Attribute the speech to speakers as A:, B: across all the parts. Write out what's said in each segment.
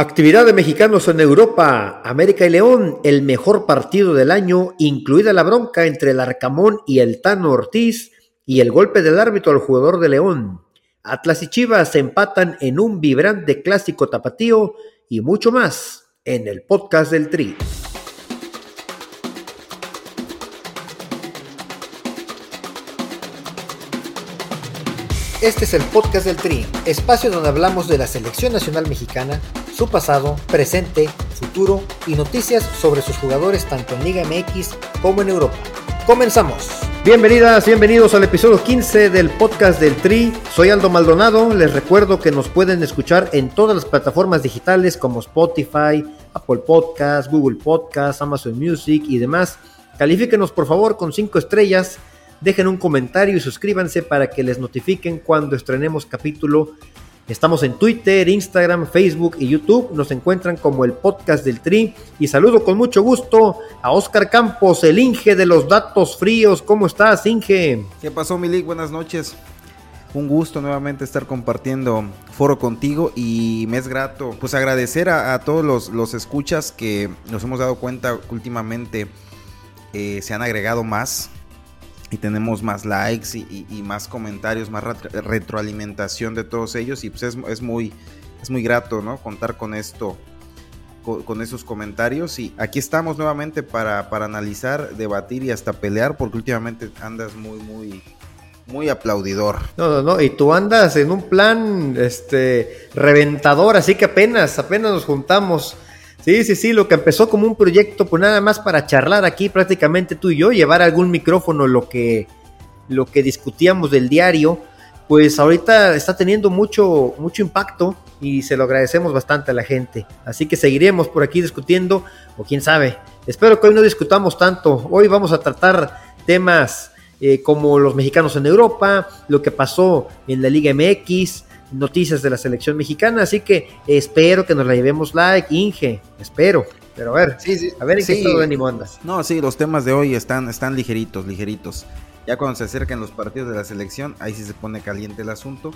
A: Actividad de mexicanos en Europa. América y León, el mejor partido del año, incluida la bronca entre el Arcamón y el Tano Ortiz y el golpe del árbitro al jugador de León. Atlas y Chivas se empatan en un vibrante clásico tapatío y mucho más en el podcast del Tri. Este es el podcast del Tri, espacio donde hablamos de la selección nacional mexicana, su pasado, presente, futuro y noticias sobre sus jugadores tanto en Liga MX como en Europa. Comenzamos. Bienvenidas, bienvenidos al episodio 15 del podcast del Tri. Soy Aldo Maldonado. Les recuerdo que nos pueden escuchar en todas las plataformas digitales como Spotify, Apple Podcasts, Google Podcasts, Amazon Music y demás. Califíquenos por favor con 5 estrellas dejen un comentario y suscríbanse para que les notifiquen cuando estrenemos capítulo. Estamos en Twitter, Instagram, Facebook y YouTube. Nos encuentran como el podcast del Tri. Y saludo con mucho gusto a Oscar Campos, el Inge de los datos fríos. ¿Cómo estás, Inge?
B: ¿Qué pasó, Milik? Buenas noches. Un gusto nuevamente estar compartiendo foro contigo y me es grato pues agradecer a, todos los, los, escuchas que nos hemos dado cuenta últimamente eh, se han agregado más y tenemos más likes y, más comentarios, más retroalimentación de todos ellos y pues es, muy, es muy grato, ¿no? Contar con esto, con, esos comentarios y aquí estamos nuevamente para, para, analizar, debatir y hasta pelear porque últimamente andas muy, muy, muy aplaudidor.
A: No, no, no, y tú andas en un plan, este, reventador, así que apenas, apenas nos juntamos Sí, sí, sí, lo que empezó como un proyecto, pues nada más para charlar aquí prácticamente tú y yo, llevar algún micrófono, lo que, lo que discutíamos del diario, pues ahorita está teniendo mucho, mucho impacto y se lo agradecemos bastante a la gente. Así que seguiremos por aquí discutiendo, o quién sabe. Espero que hoy no discutamos tanto. Hoy vamos a tratar temas eh, como los mexicanos en Europa, lo que pasó en la Liga MX, noticias de la selección mexicana, así que espero que nos la llevemos like, Inge, espero. Pero a ver, a ver en qué todo ánimo andas.
B: No, sí, los temas de hoy están, están ligeritos, ligeritos. Ya cuando se acercan los partidos de la selección, ahí sí se pone caliente el asunto.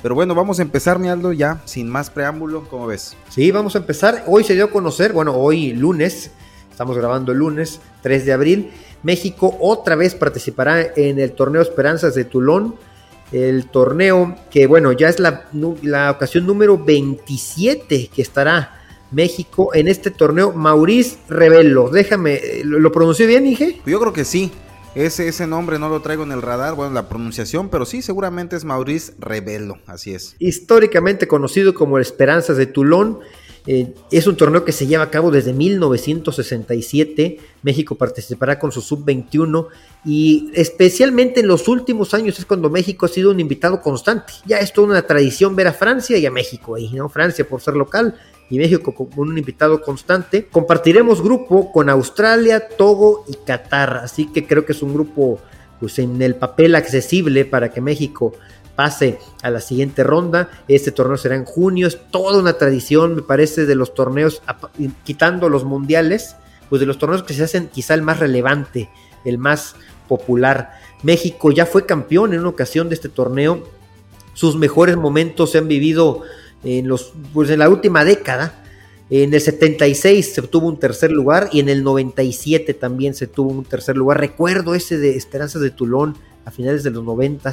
B: Pero bueno, vamos a empezar, mi Aldo, ya, sin más preámbulo, ¿cómo ves?
A: Sí, vamos a empezar. Hoy se dio a conocer, bueno, hoy lunes, estamos grabando el lunes 3 de abril, México otra vez participará en el torneo Esperanzas de Tulón el torneo, que bueno, ya es la, la, ocasión número 27 que estará México en este torneo. Maurice Rebello, déjame, ¿lo, pronuncié bien, Inge?
B: Yo creo que sí. Ese, ese nombre no lo traigo en el radar, bueno, la pronunciación, pero sí, seguramente es Maurice Rebello, así es.
A: Históricamente conocido como Esperanzas de Toulon, eh, es un torneo que se lleva a cabo desde 1967. México participará con su sub-21 y especialmente en los últimos años es cuando México ha sido un invitado constante. Ya es toda una tradición ver a Francia y a México ahí, ¿no? Francia por ser local y México como un invitado constante. Compartiremos grupo con Australia, Togo y Qatar, así que creo que es un grupo pues en el papel accesible para que México pase a la siguiente ronda. Este torneo será en junio, es toda una tradición, me parece, de los torneos, quitando los mundiales, pues de los torneos que se hacen quizá el más relevante, el más popular. México ya fue campeón en una ocasión de este torneo. Sus mejores momentos se han vivido en, los, pues en la última década. En el 76 se tuvo un tercer lugar y en el 97 también se tuvo un tercer lugar. Recuerdo ese de Esperanzas de Tulón a finales de los 90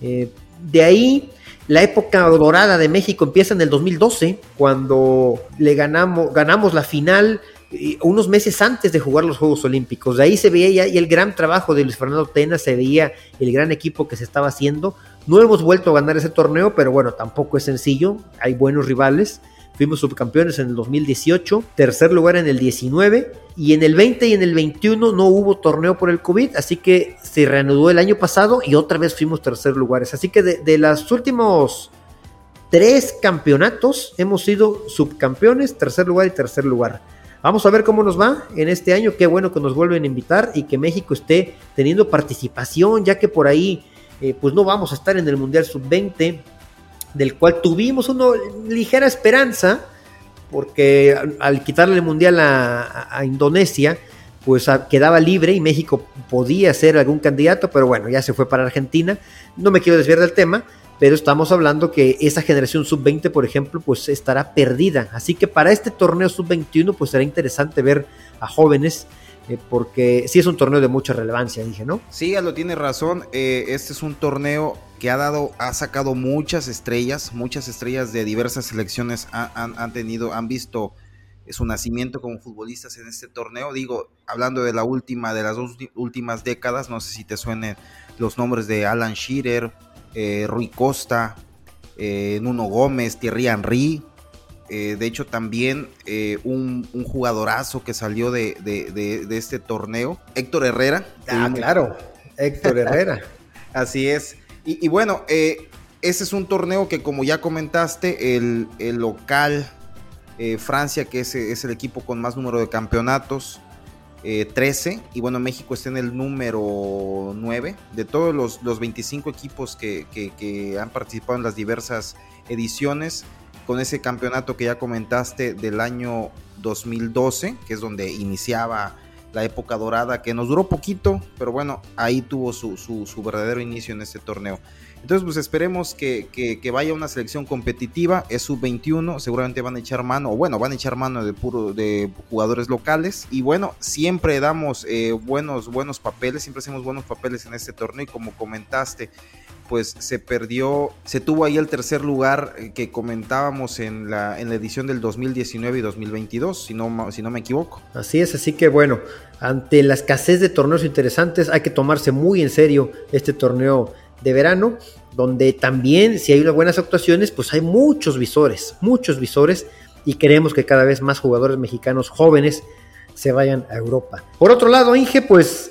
A: eh, de ahí, la época dorada de México empieza en el 2012, cuando le ganamos, ganamos la final eh, unos meses antes de jugar los Juegos Olímpicos. De ahí se veía ya el gran trabajo de Luis Fernando Tena, se veía el gran equipo que se estaba haciendo. No hemos vuelto a ganar ese torneo, pero bueno, tampoco es sencillo, hay buenos rivales. Fuimos subcampeones en el 2018, tercer lugar en el 19 y en el 20 y en el 21 no hubo torneo por el COVID, así que se reanudó el año pasado y otra vez fuimos tercer lugares. Así que de, los últimos tres campeonatos hemos sido subcampeones, tercer lugar y tercer lugar. Vamos a ver cómo nos va en este año. Qué bueno que nos vuelven a invitar y que México esté teniendo participación, ya que por ahí eh, pues no vamos a estar en el Mundial Sub-20, del cual tuvimos una ligera esperanza, porque al, quitarle el Mundial a, Indonesia, pues quedaba libre y México podía ser algún candidato, pero bueno, ya se fue para Argentina. No me quiero desviar del tema, pero estamos hablando que esa generación sub-20, por ejemplo, pues estará perdida. Así que para este torneo sub-21, pues será interesante ver a jóvenes, eh, porque sí es un torneo de mucha relevancia, dije, ¿no?
B: Sí, lo tiene razón. Eh, este es un torneo que ha dado, ha sacado muchas estrellas, muchas estrellas de diversas selecciones han, tenido, han visto su nacimiento como futbolistas en este torneo. Digo, hablando de la última, de las dos últimas décadas, no sé si te suenen los nombres de Alan Shearer, eh, Rui Costa, eh, Nuno Gómez, Thierry Henry. Eh, de hecho, también un, jugadorazo que salió de, este torneo, Héctor Herrera.
A: Ah, claro, Héctor Herrera.
B: Así es. Y, bueno, ese es un torneo que, como ya comentaste, el, local Francia, que es, es, el equipo con más número de campeonatos, 13 eh, y bueno, México está en el número 9 de todos los, los 25 equipos que, han participado en las diversas ediciones con ese campeonato que ya comentaste del año 2012, que es donde iniciaba la época dorada, que nos duró poquito, pero bueno, ahí tuvo su, su verdadero inicio en este torneo. Entonces, pues esperemos que, que, vaya una selección competitiva. Es sub-21, seguramente van a echar mano, o bueno, van a echar mano de puro de jugadores locales. Y bueno, siempre damos eh, buenos, buenos papeles, siempre hacemos buenos papeles en este torneo. Y como comentaste, pues se perdió, se tuvo ahí el tercer lugar eh, que comentábamos en la, en la edición del 2019 y 2022, si no, si no me equivoco.
A: Así es, así que bueno, ante la escasez de torneos interesantes, hay que tomarse muy en serio este torneo de verano, donde también si hay unas buenas actuaciones, pues hay muchos visores, muchos visores, y queremos que cada vez más jugadores mexicanos jóvenes se vayan a Europa. Por otro lado, Inge, pues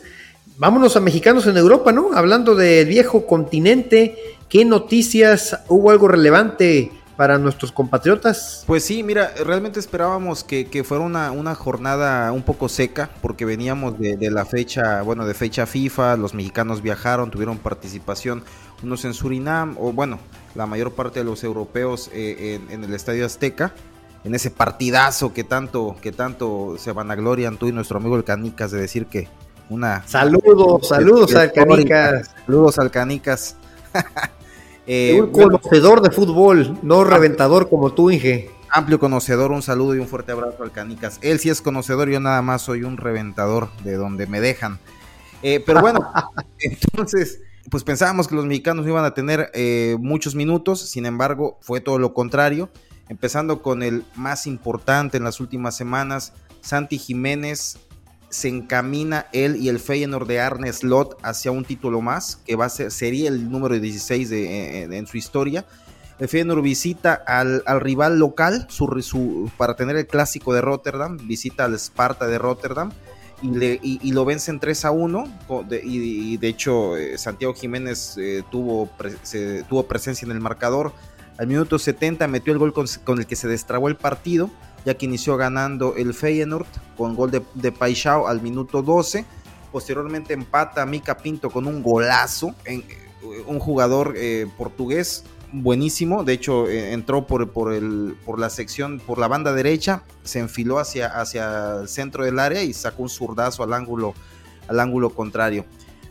A: vámonos a mexicanos en Europa, ¿no? Hablando del viejo continente, ¿qué noticias hubo algo relevante para nuestros compatriotas?
B: Pues sí, mira, realmente esperábamos que, fuera una, una, jornada un poco seca, porque veníamos de, la fecha, bueno, de fecha FIFA, los mexicanos viajaron, tuvieron participación, unos en Surinam, o bueno, la mayor parte de los europeos eh, en, el Estadio Azteca, en ese partidazo que tanto, que tanto se vanaglorian tú y nuestro amigo el Canicas de decir que una...
A: Saludos, saludos al Canicas.
B: Saludos al Canicas.
A: Eh, un conocedor de fútbol, no reventador como tú, Inge.
B: Amplio conocedor, un saludo y un fuerte abrazo al Canicas. Él sí es conocedor, yo nada más soy un reventador de donde me dejan. Eh, pero bueno, entonces, pues pensábamos que los mexicanos iban a tener eh, muchos minutos, sin embargo, fue todo lo contrario. Empezando con el más importante en las últimas semanas, Santi Jiménez se encamina él y el Feyenoord de Arne Slot hacia un título más, que va a ser, sería el número 16 de, en, su historia. El Feyenoord visita al, rival local su, para tener el clásico de Rotterdam, visita al Sparta de Rotterdam y, lo vencen 3 a 1. y, de hecho, eh, Santiago Jiménez eh, tuvo, tuvo presencia en el marcador. Al minuto 70 metió el gol con, con el que se destrabó el partido ya que inició ganando el Feyenoord con gol de, de Paixão al minuto 12. Posteriormente empata Mica Pinto con un golazo, en, eh, un jugador eh, portugués buenísimo, de hecho eh, entró por, por, el, por la sección, por la banda derecha, se enfiló hacia, hacia el centro del área y sacó un zurdazo al ángulo, al ángulo contrario.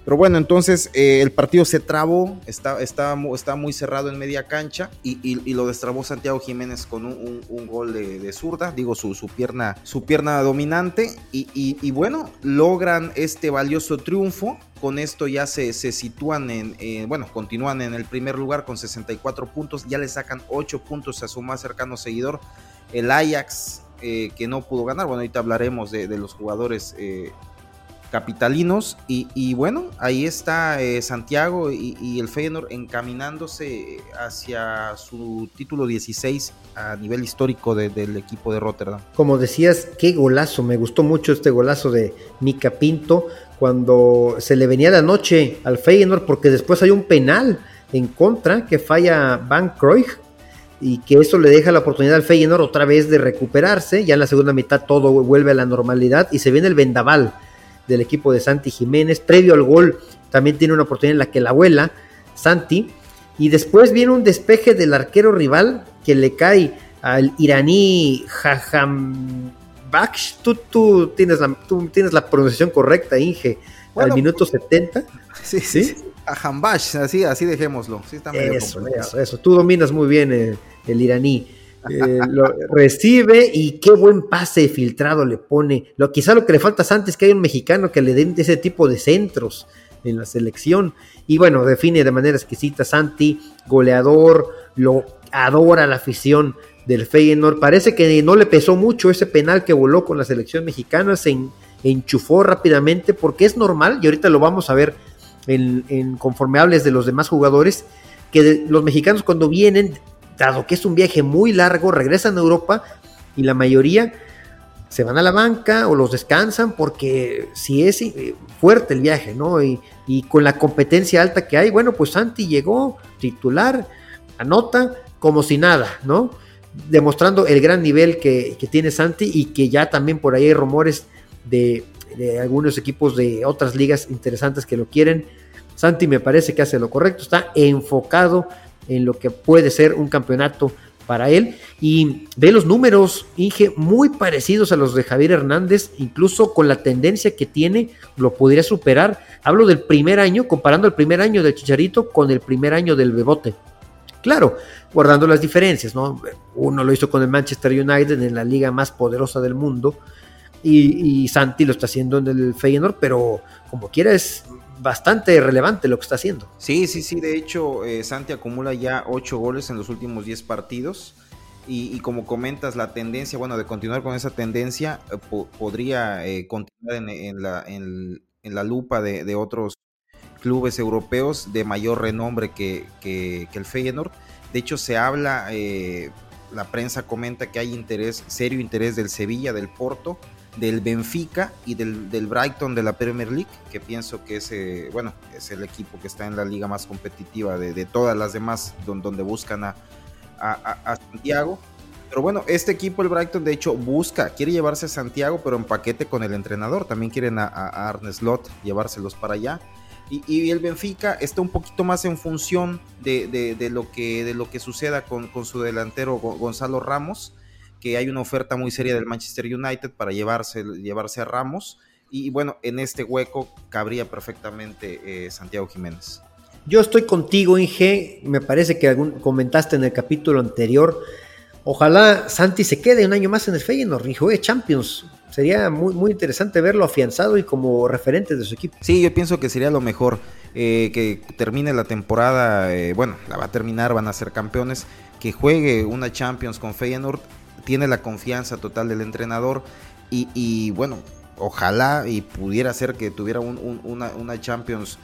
B: Pero bueno, entonces eh, el partido se trabó, está, está, está, muy cerrado en media cancha y, lo destrabó Santiago Jiménez con un, gol de, zurda, digo su, su, pierna, su pierna dominante y, bueno, logran este valioso triunfo. Con esto ya se, se sitúan en, eh, bueno, continúan en el primer lugar con 64 puntos, ya le sacan 8 puntos a su más cercano seguidor, el Ajax, eh, que no pudo ganar. Bueno, ahorita hablaremos de, los jugadores capitalinos. Y, bueno, ahí está eh, Santiago y, el Feyenoord encaminándose hacia su título 16 a nivel histórico del equipo de Rotterdam.
A: Como decías, qué golazo, me gustó mucho este golazo de Mica Pinto cuando se le venía la noche al Feyenoord porque después hay un penal en contra que falla Van Cruyff y que eso le deja la oportunidad al Feyenoord otra vez de recuperarse. Ya en la segunda mitad todo vuelve a la normalidad y se viene el vendaval del equipo de Santi Jiménez. Previo al gol también tiene una oportunidad en la que la abuela, Santi, y después viene un despeje del arquero rival que le cae al iraní Jajambaksh. Tú, tú, tienes la, tú tienes la pronunciación correcta, Inge. al minuto 70.
B: Sí, sí. Jajambash, así, así dejémoslo.
A: eso, eso, eso, Tú dominas muy bien el, iraní. Eh, lo recibe y qué buen pase filtrado le pone. Lo, quizá lo que le falta a Santi es que hay un mexicano que le den ese tipo de centros en la selección. Y bueno, define de manera exquisita Santi, goleador, lo adora la afición del Feyenoord. Parece que no le pesó mucho ese penal que voló con la selección mexicana, se enchufó rápidamente porque es normal, y ahorita lo vamos a ver en, en de los demás jugadores, que los mexicanos cuando vienen, dado que es un viaje muy largo, regresan a Europa y la mayoría se van a la banca o los descansan porque si es eh, fuerte el viaje, ¿no? Y, con la competencia alta que hay, bueno, pues Santi llegó titular, anota como si nada, ¿no? Demostrando el gran nivel que, tiene Santi y que ya también por ahí hay rumores de, de, algunos equipos de otras ligas interesantes que lo quieren. Santi me parece que hace lo correcto, está enfocado en lo que puede ser un campeonato para él. Y ve los números, Inge, muy parecidos a los de Javier Hernández, incluso con la tendencia que tiene, lo podría superar. Hablo del primer año, comparando el primer año del Chicharito con el primer año del Bebote. Claro, guardando las diferencias, ¿no? Uno lo hizo con el Manchester United en la liga más poderosa del mundo y, Santi lo está haciendo en el Feyenoord, pero como quiera es bastante relevante lo que está haciendo.
B: Sí, sí, sí. De hecho, eh, Santi acumula ya ocho goles en los últimos 10 partidos. Y, como comentas, la tendencia, bueno, de continuar con esa tendencia, eh, podría eh, continuar en, la, en, la, lupa de, otros clubes europeos de mayor renombre que, que, el Feyenoord. De hecho, se habla, la prensa comenta que hay interés, serio interés del Sevilla, del Porto, del Benfica y del, del, Brighton de la Premier League, que pienso que es, eh, bueno, es el equipo que está en la liga más competitiva de, todas las demás, donde, buscan a, a, Santiago. Pero bueno, este equipo, el Brighton, de hecho, busca, quiere llevarse a Santiago, pero en paquete con el entrenador. También quieren a, Arne Slot llevárselos para allá. Y, el Benfica está un poquito más en función de, de, lo, que, de lo que suceda con, con su delantero Gonzalo Ramos que hay una oferta muy seria del Manchester United para llevarse, llevarse a Ramos. Y bueno, en este hueco cabría perfectamente eh, Santiago Jiménez.
A: Yo estoy contigo, Inge. Me parece que algún, comentaste en el capítulo anterior. Ojalá Santi se quede un año más en el Feyenoord y juegue Champions. Sería muy, muy interesante verlo afianzado y como referente de su equipo.
B: Sí, yo pienso que sería lo mejor. Eh, que termine la temporada, eh, bueno, la va a terminar, van a ser campeones, que juegue una Champions con Feyenoord tiene la confianza total del entrenador y, bueno, ojalá y pudiera ser que tuviera una, Champions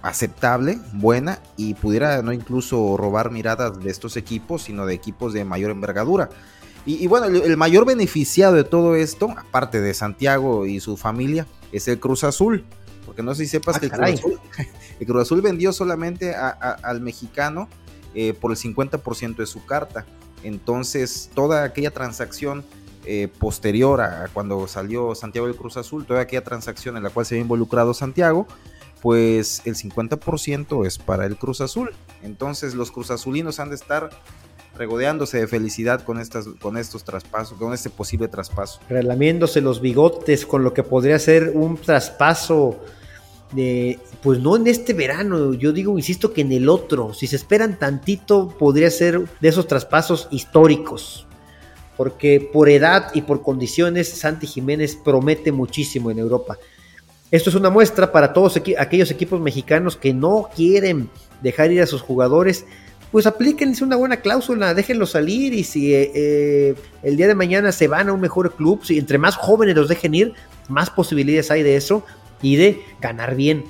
B: aceptable, buena y pudiera no incluso robar miradas de estos equipos, sino de equipos de mayor envergadura. Y, bueno, el, mayor beneficiado de todo esto, aparte de Santiago y su familia, es el Cruz Azul. Porque no sé si sepas ah, que el Cruz, Azul, vendió solamente al mexicano eh, por el 50% de su carta. Entonces, toda aquella transacción eh, posterior a cuando salió Santiago del Cruz Azul, toda aquella transacción en la cual se había involucrado Santiago, pues el 50% es para el Cruz Azul. Entonces, los Cruz Azulinos han de estar regodeándose de felicidad con, estas, con estos traspasos, con este posible traspaso.
A: Relamiéndose los bigotes con lo que podría ser un traspaso pues no en este verano, yo digo, insisto que en el otro, si se esperan tantito, podría ser de esos traspasos históricos, porque por edad y por condiciones, Santi Jiménez promete muchísimo en Europa. Esto es una muestra para todos aquellos equipos mexicanos que no quieren dejar ir a sus jugadores, pues aplíquenles una buena cláusula, déjenlos salir y si eh, eh, el día de mañana se van a un mejor club, si entre más jóvenes los dejen ir, más posibilidades hay de eso y de ganar bien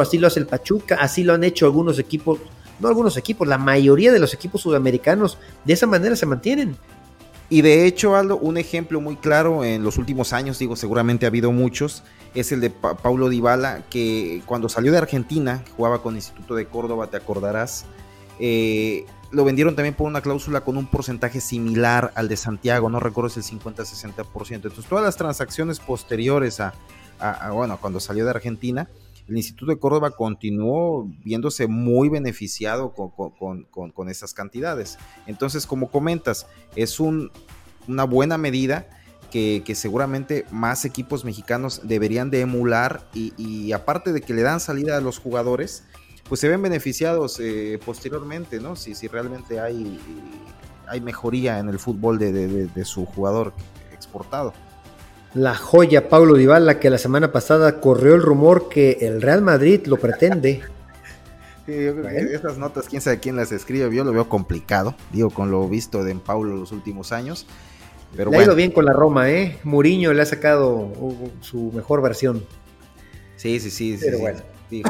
A: Así lo hace el Pachuca, así lo han hecho algunos equipos, no algunos equipos, la mayoría de los equipos sudamericanos de esa manera se mantienen.
B: Y de hecho, Aldo, un ejemplo muy claro en los últimos años, digo, seguramente ha habido muchos, es el de Paulo Dybala, que cuando salió de Argentina, jugaba con Instituto de Córdoba, te acordarás, eh, lo vendieron también por una cláusula con un porcentaje similar al de Santiago, no recuerdo si el 50-60%. Entonces, todas las transacciones posteriores a, bueno, cuando salió de Argentina, el Instituto de Córdoba continuó viéndose muy beneficiado con, esas cantidades. Entonces, como comentas, es un, una buena medida que, seguramente más equipos mexicanos deberían de emular y, aparte de que le dan salida a los jugadores, pues se ven beneficiados eh, posteriormente, ¿no? Si, si realmente hay, hay mejoría en el fútbol de su jugador exportado
A: la joya Paulo Dybala que la semana pasada corrió el rumor que el Real Madrid lo pretende.
B: Sí, esas notas, quién sabe quién las escribe, yo lo veo complicado, digo, con lo visto de Paulo los últimos años. Pero
A: le ha ido bien con la Roma, ¿eh? Muriño le ha sacado uh, su mejor versión.
B: Sí, sí, sí.
A: Pero bueno.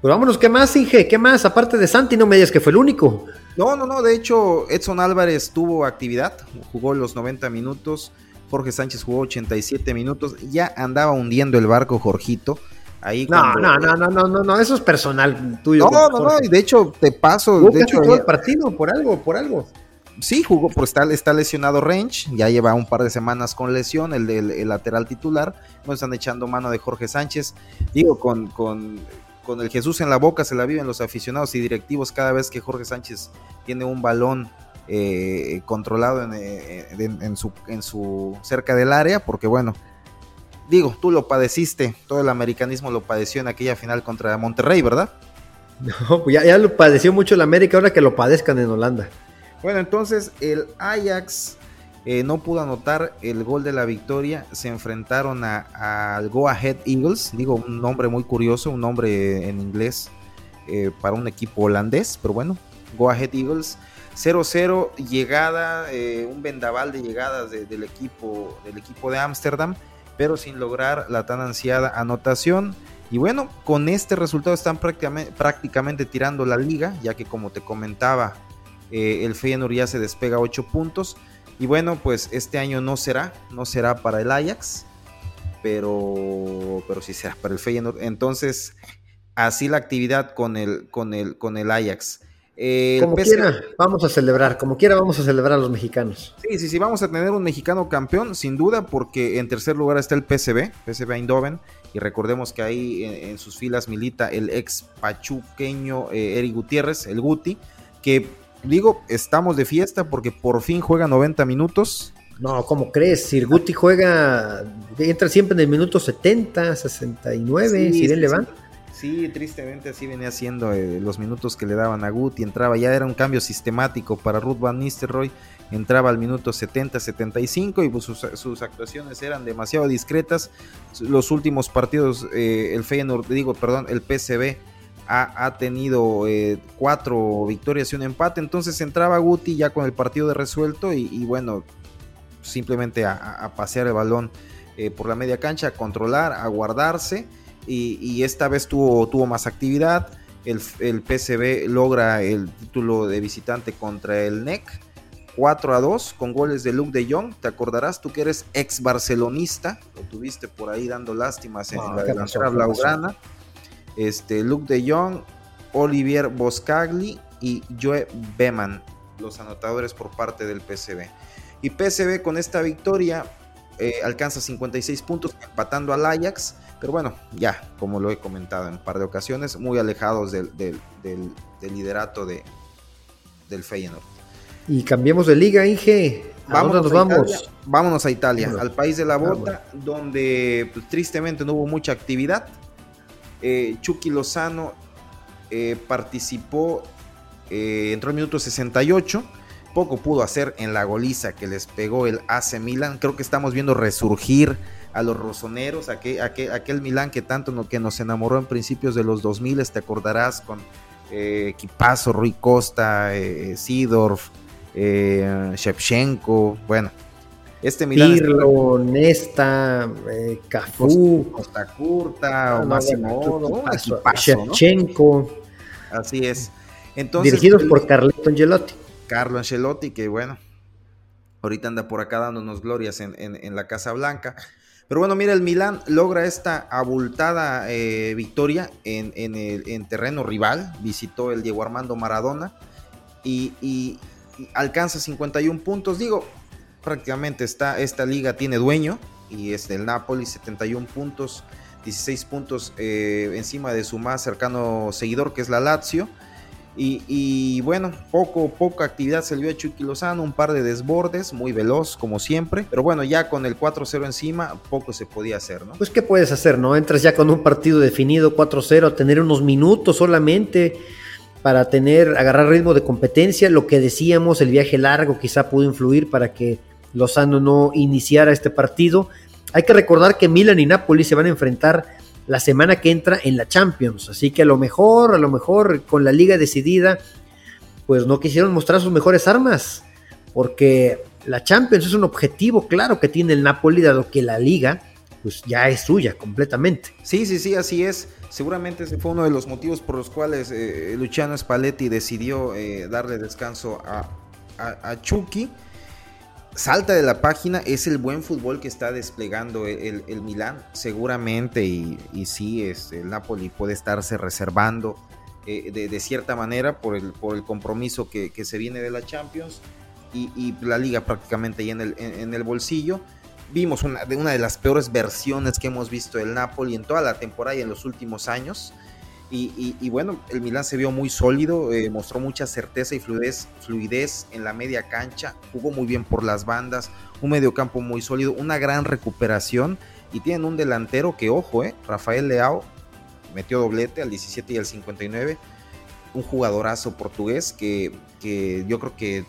A: Pues vámonos, ¿qué más, Inge? ¿Qué más? Aparte de Santi, no me digas que fue el único.
B: No, no, no, de hecho, Edson Álvarez tuvo actividad, jugó los 90 minutos Jorge Sánchez jugó 87 minutos, ya andaba hundiendo el barco Jorgito. Ahí
A: no, no, no, no, no, no, eso es personal tuyo.
B: No, no, no, y de hecho te paso. de hecho,
A: todo el partido por algo, por algo.
B: Sí, jugó, pues está, está lesionado Range, ya lleva un par de semanas con lesión, el, del lateral titular. No están echando mano de Jorge Sánchez. Digo, con, con, con el Jesús en la boca se la viven los aficionados y directivos cada vez que Jorge Sánchez tiene un balón eh, controlado eh, en, su, en su cerca del área, porque bueno, digo, tú lo padeciste, todo el americanismo lo padeció en aquella final contra Monterrey, ¿verdad?
A: No, pues ya, lo padeció mucho el América, ahora que lo padezcan en Holanda.
B: Bueno, entonces el Ajax eh, no pudo anotar el gol de la victoria, se enfrentaron al Go Ahead Eagles, digo, un nombre muy curioso, un nombre en inglés para un equipo holandés, pero bueno, Go Ahead Eagles 0-0 llegada, eh, un vendaval de llegadas del, equipo, del equipo de Ámsterdam, pero sin lograr la tan ansiada anotación. Y bueno, con este resultado están prácticamente, tirando la liga, ya que como te comentaba, eh, el Feyenoord ya se despega 8 puntos. Y bueno, pues este año no será, no será para el Ajax, pero, pero sí será para el Feyenoord. Entonces, así la actividad con el, con el, con el Ajax
A: como quiera, vamos a celebrar, como quiera vamos a celebrar a los mexicanos.
B: Sí, sí, sí, vamos a tener un mexicano campeón, sin duda, porque en tercer lugar está el PSB, PSB Eindhoven, y recordemos que ahí en, sus filas milita el ex pachuqueño eh, Eric Gutiérrez, el Guti, que digo, estamos de fiesta porque por fin juega 90 minutos.
A: No, ¿cómo crees? Si el Guti juega, entra siempre en el minuto 70, 69, si bien le va.
B: Sí, tristemente así venía haciendo eh, los minutos que le daban a Guti. Entraba, ya era un cambio sistemático para Ruth Van Nistelrooy. Entraba al minuto 70, 75 y pues sus, actuaciones eran demasiado discretas. Los últimos partidos, eh, el Feyenoord, digo, perdón, el PCB ha, tenido eh, cuatro victorias y un empate. Entonces entraba Guti ya con el partido de resuelto y, bueno, simplemente a, pasear el balón por la media cancha, a controlar, a guardarse y, esta vez tuvo, tuvo más actividad. El, el, PSV logra el título de visitante contra el NEC 4 a 2 con goles de Luke de Jong. Te acordarás, tú que eres ex barcelonista, lo tuviste por ahí dando lástimas en ah, la delantera blaugrana. Este, Luke de Jong, Olivier Boscagli y Joe Beman, los anotadores por parte del PSV. Y PSV con esta victoria eh, alcanza 56 puntos, empatando al Ajax pero bueno, ya, como lo he comentado en un par de ocasiones, muy alejados del, liderato de, del Feyenoord.
A: Y cambiemos de liga, Inge.
B: vámonos, vamos? vámonos a Italia, al país de la bota, donde pues, tristemente no hubo mucha actividad. Eh, Chucky Lozano eh, participó, eh, entró en minuto 68. Poco pudo hacer en la goliza que les pegó el AC Milan. Creo que estamos viendo resurgir a los rosoneros, aquel, aquel, aquel Milán que tanto que nos enamoró en principios de los 2000, te acordarás con eh, Equipazo, Rui Costa, eh, Sidorf, eh, Shevchenko, bueno. Este
A: Milán Pirlo, Nesta, eh, Cafú,
B: Costa Curta, o Massimo
A: Shevchenko.
B: Así es.
A: Entonces, Dirigidos por Carleto Angelotti.
B: Carlo Angelotti, que bueno, ahorita anda por acá dándonos glorias en, en la Casa Blanca. Pero bueno, mira, el Milán logra esta abultada eh, victoria en, el, terreno rival. Visitó el Diego Armando Maradona. y, alcanza 51 puntos. Digo, prácticamente está, esta liga tiene dueño y es el Napoli, 71 puntos, 16 puntos eh, encima de su más cercano seguidor que es la Lazio. Y, bueno, poco, poca actividad se le dio a Chucky Lozano, un par de desbordes, muy veloz como siempre. Pero bueno, ya con el 4-0 encima, poco se podía hacer, ¿no?
A: Pues ¿qué puedes hacer, no? Entras ya con un partido definido 4-0, tener unos minutos solamente para tener, agarrar ritmo de competencia. Lo que decíamos, el viaje largo quizá pudo influir para que Lozano no iniciara este partido. Hay que recordar que Milan y Napoli se van a enfrentar la semana que entra en la Champions. Así que a lo mejor, a lo mejor con la liga decidida, pues no quisieron mostrar sus mejores armas. Porque la Champions es un objetivo claro que tiene el Napoli, dado que la liga pues ya es suya completamente.
B: Sí, sí, sí, así es. Seguramente ese fue uno de los motivos por los cuales eh, Luciano Spalletti decidió eh, darle descanso a, a, a Chucky salta de la página, es el buen fútbol que está desplegando el, el, Milán, seguramente, y, y sí, este, el Napoli puede estarse reservando eh, de, cierta manera por el, por el compromiso que, se viene de la Champions y, la liga prácticamente ya en el, en, el bolsillo. Vimos una de, una de las peores versiones que hemos visto del Napoli en toda la temporada y en los últimos años. Y, bueno, el Milan se vio muy sólido, eh, mostró mucha certeza y fluidez, fluidez en la media cancha, jugó muy bien por las bandas, un mediocampo muy sólido, una gran recuperación y tienen un delantero que, ojo, eh, Rafael Leao metió doblete al 17 y al 59, un jugadorazo portugués que, que yo creo que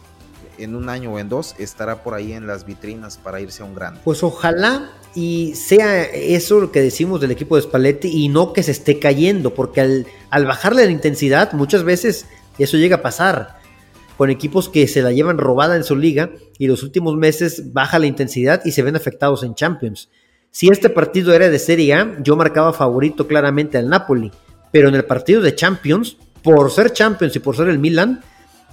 B: en un año o en dos estará por ahí en las vitrinas para irse a un grande.
A: Pues ojalá y sea eso lo que decimos del equipo de Spalletti y no que se esté cayendo, porque al, al bajarle la intensidad muchas veces eso llega a pasar con equipos que se la llevan robada en su liga y los últimos meses baja la intensidad y se ven afectados en Champions. Si este partido era de Serie A, yo marcaba favorito claramente al Napoli, pero en el partido de Champions, por ser Champions y por ser el Milan,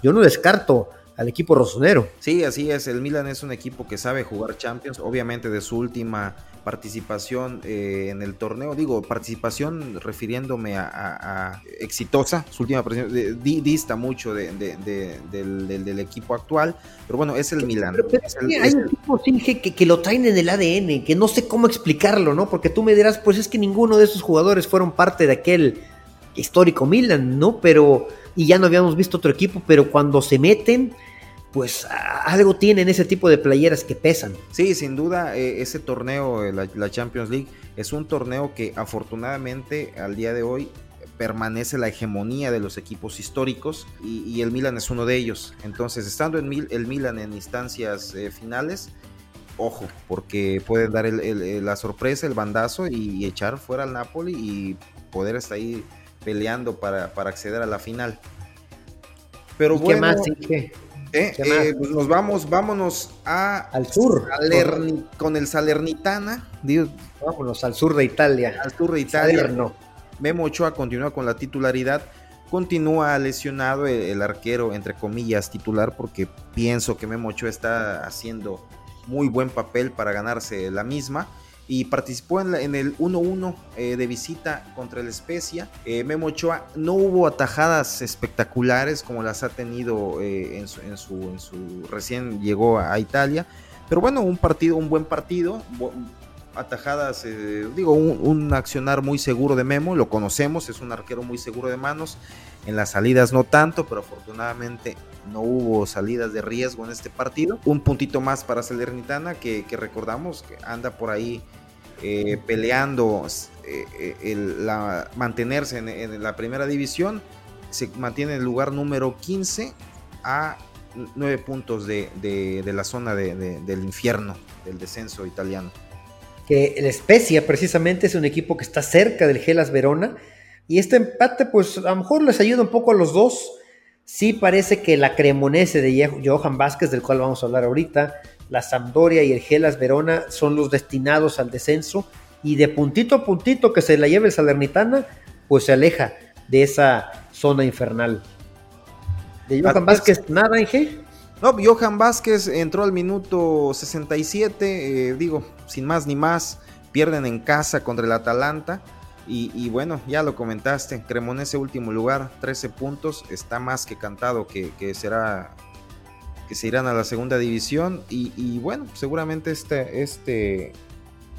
A: yo no descarto al equipo rosonero.
B: Sí, así es. El Milan es un equipo que sabe jugar Champions. Obviamente de su última participación eh, en el torneo, digo participación refiriéndome a, exitosa, su última participación, dista mucho de, del, equipo actual, pero bueno, es el Milan.
A: hay equipos que, que, lo traen en el ADN, que no sé cómo explicarlo, ¿no? Porque tú me dirás, pues es que ninguno de esos jugadores fueron parte de aquel histórico Milan, ¿no? Pero y ya no habíamos visto otro equipo, pero cuando se meten, pues algo tienen ese tipo de playeras que pesan.
B: Sí, sin duda, eh, ese torneo, eh, la, Champions League, es un torneo que afortunadamente al día de hoy permanece la hegemonía de los equipos históricos y, el Milan es uno de ellos. Entonces, estando en el Milan en instancias eh, finales, ojo, porque pueden dar la sorpresa, el bandazo y, echar fuera al Napoli y poder estar ahí peleando para, para acceder a la final. Pero bueno, más, eh, eh, pues nos vamos, vámonos a
A: al sur
B: con el Salernitana.
A: vámonos al sur de Italia.
B: Al sur de Italia. Memo Ochoa continúa con la titularidad. Continúa lesionado el, arquero, entre comillas, titular, porque pienso que Memo Ochoa está haciendo muy buen papel para ganarse la misma y participó en, el 1-1 eh, de visita contra el Especia. Eh, Memo Ochoa no hubo atajadas espectaculares como las ha tenido eh, en, su, en, su, recién llegó a, Italia, pero bueno, un partido, un buen partido, atajadas, digo, un, un, accionar muy seguro de Memo, lo conocemos, es un arquero muy seguro de manos, en las salidas no tanto, pero afortunadamente no hubo salidas de riesgo en este partido. Un puntito más para Salernitana que, recordamos que anda por ahí eh, peleando eh, el, la, mantenerse en, la primera división. Se mantiene en el lugar número 15 a 9 puntos de, la zona del infierno, del descenso italiano.
A: Que el Spezia precisamente es un equipo que está cerca del Gelas Verona y este empate pues a lo mejor les ayuda un poco a los dos Sí parece que la Cremonese de Johan Vázquez, del cual vamos a hablar ahorita, la Sampdoria y el Gelas Verona son los destinados al descenso y de puntito a puntito que se la lleve el Salernitana, pues se aleja de esa zona infernal. De Johan Vázquez, nada, Inge.
B: No, Johan Vázquez entró al minuto 67, eh, digo, sin más ni más, pierden en casa contra el Atalanta. Y, bueno, ya lo comentaste, Cremonese último lugar, 13 puntos, está más que cantado que, será que se irán a la segunda división y, bueno, seguramente este, este,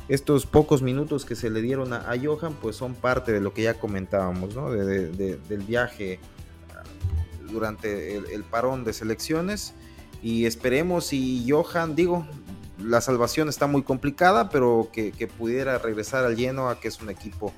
B: estos pocos minutos que se le dieron a, Johan pues son parte de lo que ya comentábamos, ¿no? del viaje durante el, parón de selecciones y esperemos y Johan, digo, la salvación está muy complicada, pero que, que pudiera regresar al Genoa, que es un equipo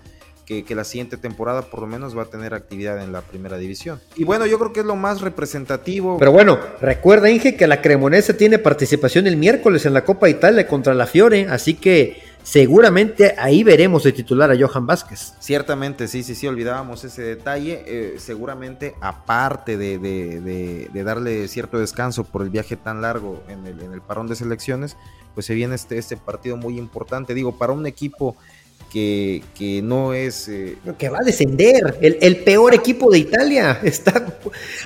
B: que, la siguiente temporada por lo menos va a tener actividad en la primera división. Y bueno, yo creo que es lo más representativo.
A: Pero bueno, recuerda Inge que la Cremonese tiene participación el miércoles en la Copa Italia contra la Fiore, así que seguramente ahí veremos de titular a Johan Vázquez.
B: Ciertamente, sí, sí, sí, olvidábamos ese detalle. Eh, seguramente, aparte de, darle cierto descanso por el viaje tan largo en el, en el parón de selecciones, pues se viene este, este partido muy importante. Digo, para un equipo que, que no es... Eh,
A: que va a descender, el, peor equipo de Italia está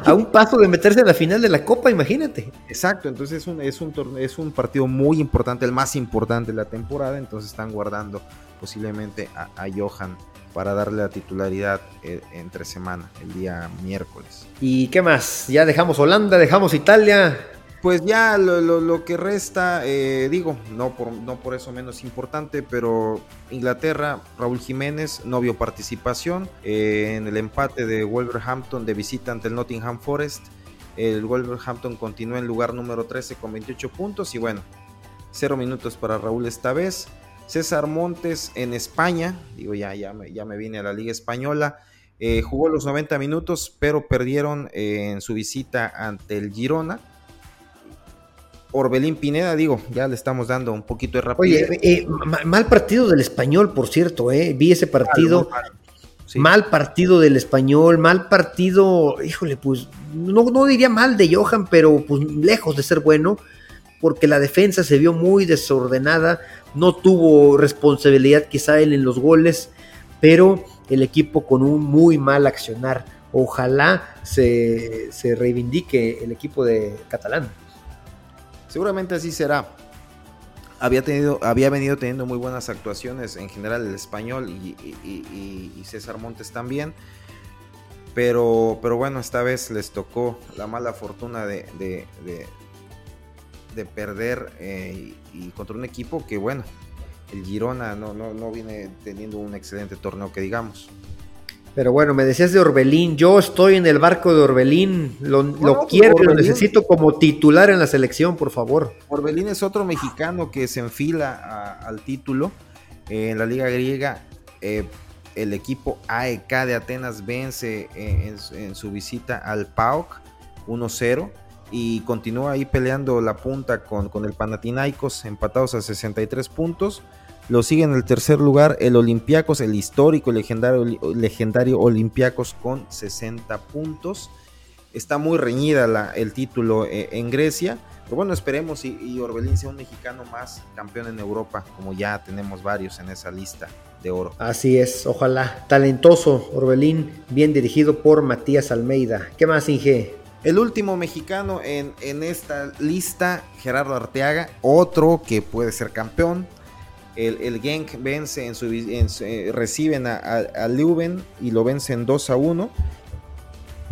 A: a un paso de meterse en la final de la Copa, imagínate.
B: Exacto, entonces es un, es un, es un partido muy importante, el más importante de la temporada, entonces están guardando posiblemente a, Johan para darle la titularidad eh, entre semana, el día miércoles.
A: ¿Y qué más? Ya dejamos Holanda, dejamos Italia,
B: pues ya lo, que resta, eh, digo, no por, no por eso menos importante, pero Inglaterra, Raúl Jiménez no vio participación eh, en el empate de Wolverhampton de visita ante el Nottingham Forest. El Wolverhampton continúa en lugar número 13 con 28 puntos y bueno, cero minutos para Raúl esta vez. César Montes en España, digo ya, ya, me, ya me vine a la Liga Española. Eh, jugó los 90 minutos, pero perdieron en su visita ante el Girona Orbelín Pineda, digo, ya le estamos dando un poquito de rapidez.
A: Oye, eh, mal partido del español, por cierto, eh. vi ese partido. Mal partido del español, mal partido, híjole, pues no, no diría mal de Johan, pero pues lejos de ser bueno, porque la defensa se vio muy desordenada, no tuvo responsabilidad quizá él en los goles, pero el equipo con un muy mal accionar. Ojalá se, se reivindique el equipo de Catalán.
B: Seguramente así será. Había, tenido, había venido teniendo muy buenas actuaciones en general el español y, César Montes también. Pero, pero bueno, esta vez les tocó la mala fortuna de, de, perder eh, y, contra un equipo que, bueno, el Girona no, no, no viene teniendo un excelente torneo que digamos.
A: Pero bueno, me decías de Orbelín. Yo estoy en el barco de Orbelín. Lo, quiero lo necesito como titular en la selección, por favor.
B: Orbelín es otro mexicano que se enfila al título en la Liga Griega. Eh, el equipo AEK de Atenas vence en, su visita al PAOK 1-0 y continúa ahí peleando la punta con, con el Panathinaikos empatados a 63 puntos. Lo sigue en el tercer lugar el Olympiacos, el histórico legendario, legendario Olympiacos con 60 puntos. Está muy reñida la, el título eh, en Grecia. Pero bueno, esperemos y, Orbelín sea un mexicano más campeón en Europa, como ya tenemos varios en esa lista de oro.
A: Así es, ojalá. Talentoso Orbelín, bien dirigido por Matías Almeida. ¿Qué más, Inge?
B: El último mexicano en, en esta lista, Gerardo Arteaga, otro que puede ser campeón, el, el Genk vence en su, eh, reciben a, a, Leuven y lo vencen 2 a 1.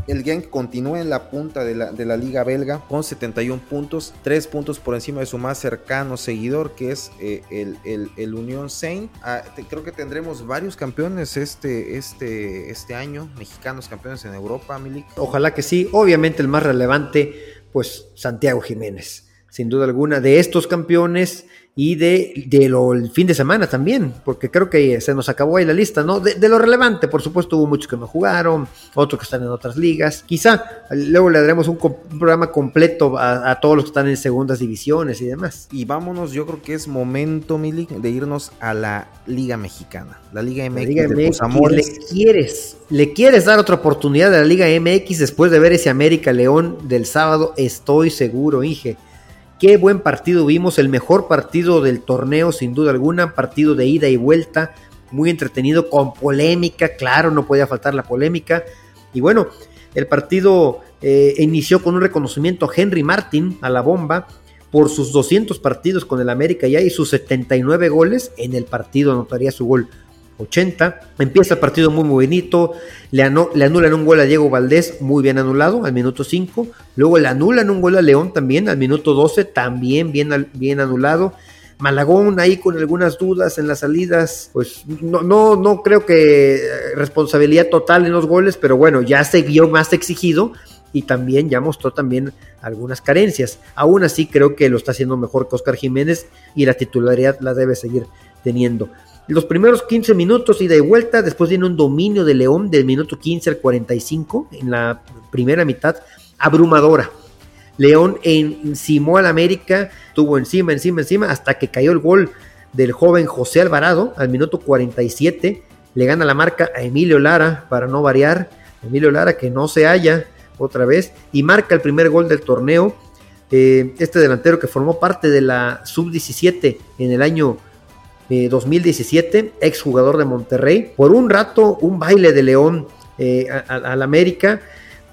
B: El Genk continúa en la punta de la, liga belga con 71 puntos, 3 puntos por encima de su más cercano seguidor que es eh, el, el, Unión Saint. Ah, creo que tendremos varios campeones este, este, este año, mexicanos campeones en Europa, Milik.
A: Ojalá que sí, obviamente el más relevante, pues Santiago Jiménez sin duda alguna, de estos campeones y de, de lo el fin de semana también, porque creo que se nos acabó ahí la lista, ¿no? De, lo relevante, por supuesto, hubo muchos que no jugaron, otros que están en otras ligas. Quizá luego le daremos un, programa completo a, todos los que están en segundas divisiones y demás.
B: Y vámonos, yo creo que es momento, Mili, de irnos a la Liga Mexicana, la Liga MX. Liga
A: MX le quieres, le quieres dar otra oportunidad a la Liga MX después de ver ese América León del sábado, estoy seguro, Inge Qué buen partido vimos, el mejor partido del torneo sin duda alguna, partido de ida y vuelta, muy entretenido, con polémica, claro, no podía faltar la polémica. Y bueno, el partido eh, inició con un reconocimiento a Henry Martin, a la bomba, por sus 200 partidos con el América y sus 79 goles en el partido anotaría su gol 80. Empieza el partido muy, muy bonito. Le, anulan un gol a Diego Valdés, muy bien anulado, al minuto 5. Luego le anulan un gol a León también, al minuto 12, también bien, bien anulado. Malagón ahí con algunas dudas en las salidas, pues no, no, no creo que eh, responsabilidad total en los goles, pero bueno, ya se vio más exigido y también ya mostró también algunas carencias. Aún así creo que lo está haciendo mejor que Oscar Jiménez y la titularidad la debe seguir teniendo. Los primeros 15 minutos ida y vuelta, después viene un dominio de León del minuto 15 al 45 en la primera mitad, abrumadora. León encimó al América, tuvo encima, encima, encima, hasta que cayó el gol del joven José Alvarado al minuto 47. Le gana la marca a Emilio Lara, para no variar. Emilio Lara que no se halla otra vez y marca el primer gol del torneo. Eh, este delantero que formó parte de la sub-17 en el año 2017, ex jugador de Monterrey. Por un rato, un baile de León eh, al América.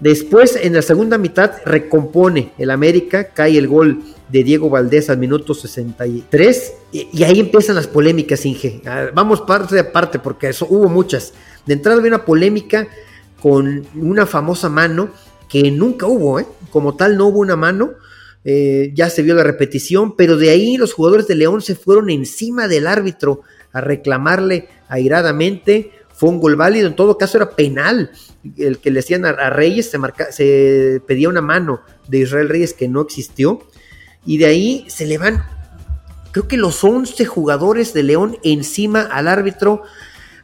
A: Después, en la segunda mitad, recompone el América, cae el gol de Diego Valdés al minuto 63 y, ahí empiezan las polémicas, Inge. Ah, vamos parte a parte porque eso, hubo muchas. De entrada había una polémica con una famosa mano que nunca hubo, ¿eh? como tal no hubo una mano eh, ya se vio la repetición, pero de ahí los jugadores de León se fueron encima del árbitro a reclamarle airadamente. Fue un gol válido, en todo caso era penal. El que le hacían a, Reyes se, se pedía una mano de Israel Reyes que no existió. Y de ahí se le van, creo que los 11 jugadores de León encima al árbitro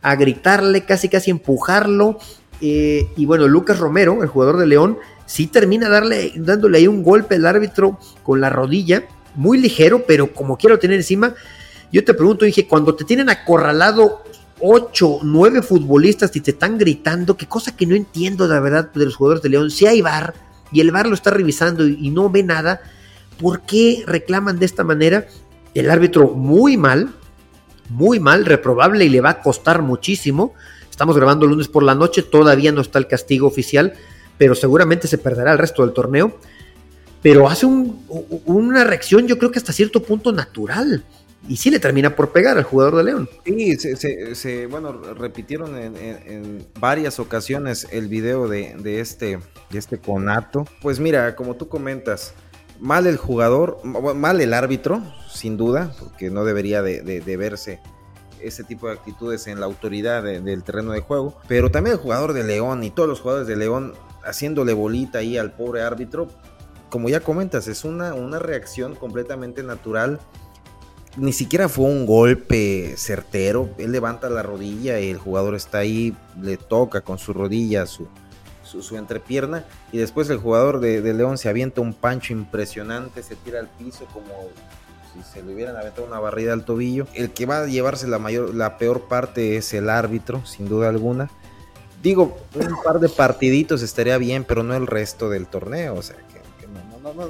A: a gritarle, casi casi empujarlo. Eh, y bueno, Lucas Romero, el jugador de León, sí termina darle, dándole ahí un golpe al árbitro con la rodilla, muy ligero, pero como quiero tener encima, yo te pregunto, dije, cuando te tienen acorralado ocho, nueve futbolistas y te están gritando, qué cosa que no entiendo la verdad de los jugadores de León, si hay VAR y el VAR lo está revisando y, y no ve nada, ¿por qué reclaman de esta manera? El árbitro muy mal, muy mal, reprobable y le va a costar muchísimo. Estamos grabando lunes por la noche, todavía no está el castigo oficial, pero seguramente se perderá el resto del torneo. Pero hace una reacción, yo creo que hasta cierto punto natural. Y sí le termina por pegar al jugador de León.
B: Sí, se, bueno, repitieron en, varias ocasiones el video de, este, de este conato. Pues mira, como tú comentas, mal el jugador, mal el árbitro, sin duda, porque no debería de, verse ese tipo de actitudes en la autoridad del terreno de juego. Pero también el jugador de León y todos los jugadores de León haciéndole bolita ahí al pobre árbitro. Como ya comentas, es una, una reacción completamente natural. Ni siquiera fue un golpe certero. Él levanta la rodilla y el jugador está ahí, le toca con su rodilla su, su, entrepierna. Y después el jugador de, León se avienta un pancho impresionante, se tira al piso como si se le hubieran aventado una barrida al tobillo. El que va a llevarse la mayor, la peor parte es el árbitro, sin duda alguna digo, un par de partiditos estaría bien, pero no el resto del torneo. O sea, que,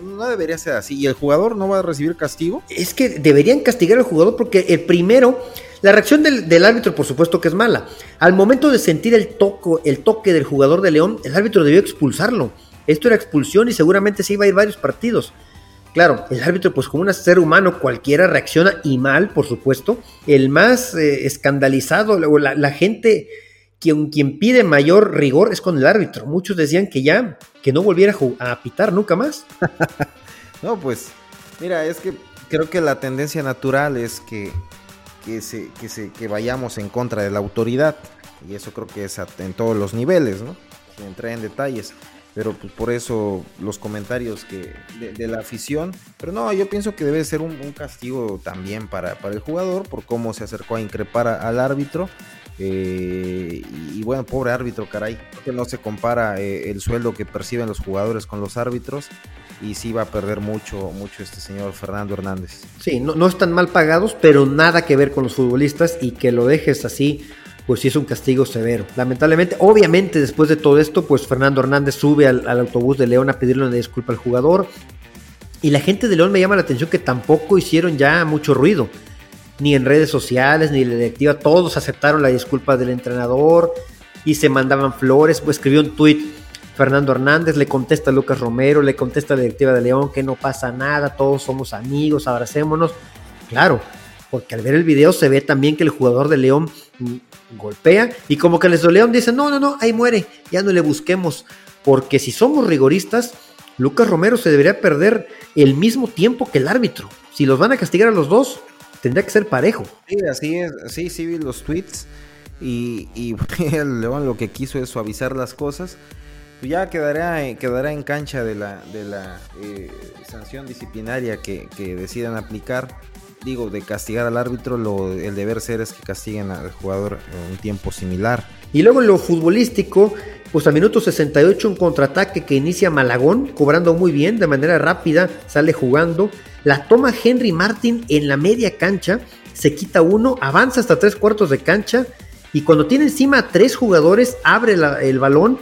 B: no, debería ser así. ¿Y el jugador no va a recibir castigo?
A: Es que deberían castigar al jugador porque el primero, la reacción del, árbitro, por supuesto que es mala. Al momento de sentir el, toco, el toque del jugador de León, el árbitro debió expulsarlo. Esto era expulsión y seguramente se iba a ir varios partidos. Claro, el árbitro, pues como un ser humano cualquiera reacciona y mal, por supuesto. El más eh, escandalizado, la, la gente quien, quien pide mayor rigor es con el árbitro. Muchos decían que ya, que no volviera a pitar nunca más.
B: no, pues, mira, es que creo que la tendencia natural es que, que, se, que, se, que vayamos en contra de la autoridad. Y eso creo que es en todos los niveles, ¿no? Sin entrar en detalles. Pero pues por eso los comentarios que de, la afición. Pero no, yo pienso que debe ser un, castigo también para, para, el jugador por cómo se acercó a increpar al árbitro eh, y, bueno, pobre árbitro, caray. Que no se compara eh, el sueldo que perciben los jugadores con los árbitros. Y sí va a perder mucho, mucho este señor Fernando Hernández.
A: Sí, no, no están mal pagados, pero nada que ver con los futbolistas. Y que lo dejes así, pues sí es un castigo severo. Lamentablemente, obviamente, después de todo esto, pues Fernando Hernández sube al, autobús de León a pedirle una disculpa al jugador. Y la gente de León me llama la atención que tampoco hicieron ya mucho ruido ni en redes sociales, ni la directiva, todos aceptaron la disculpa del entrenador y se mandaban flores, pues escribió un tuit Fernando Hernández, le contesta a Lucas Romero, le contesta a la directiva de León que no pasa nada, todos somos amigos, abracémonos. Claro, porque al ver el video se ve también que el jugador de León golpea y como que les de León dice, no, no, no, ahí muere, ya no le busquemos, porque si somos rigoristas, Lucas Romero se debería perder el mismo tiempo que el árbitro. Si los van a castigar a los dos, tendría que ser parejo.
B: Sí, así es, sí, sí vi los tweets y, y León lo que quiso es suavizar las cosas. Ya quedará, quedará en cancha de la, de la eh, sanción disciplinaria que, que decidan aplicar digo, de castigar al árbitro, lo, el deber ser es que castiguen al jugador un tiempo similar.
A: Y luego en lo futbolístico, pues a minuto 68 un contraataque que inicia Malagón, cobrando muy bien, de manera rápida, sale jugando. La toma Henry Martin en la media cancha, se quita uno, avanza hasta tres cuartos de cancha y cuando tiene encima a tres jugadores, abre el balón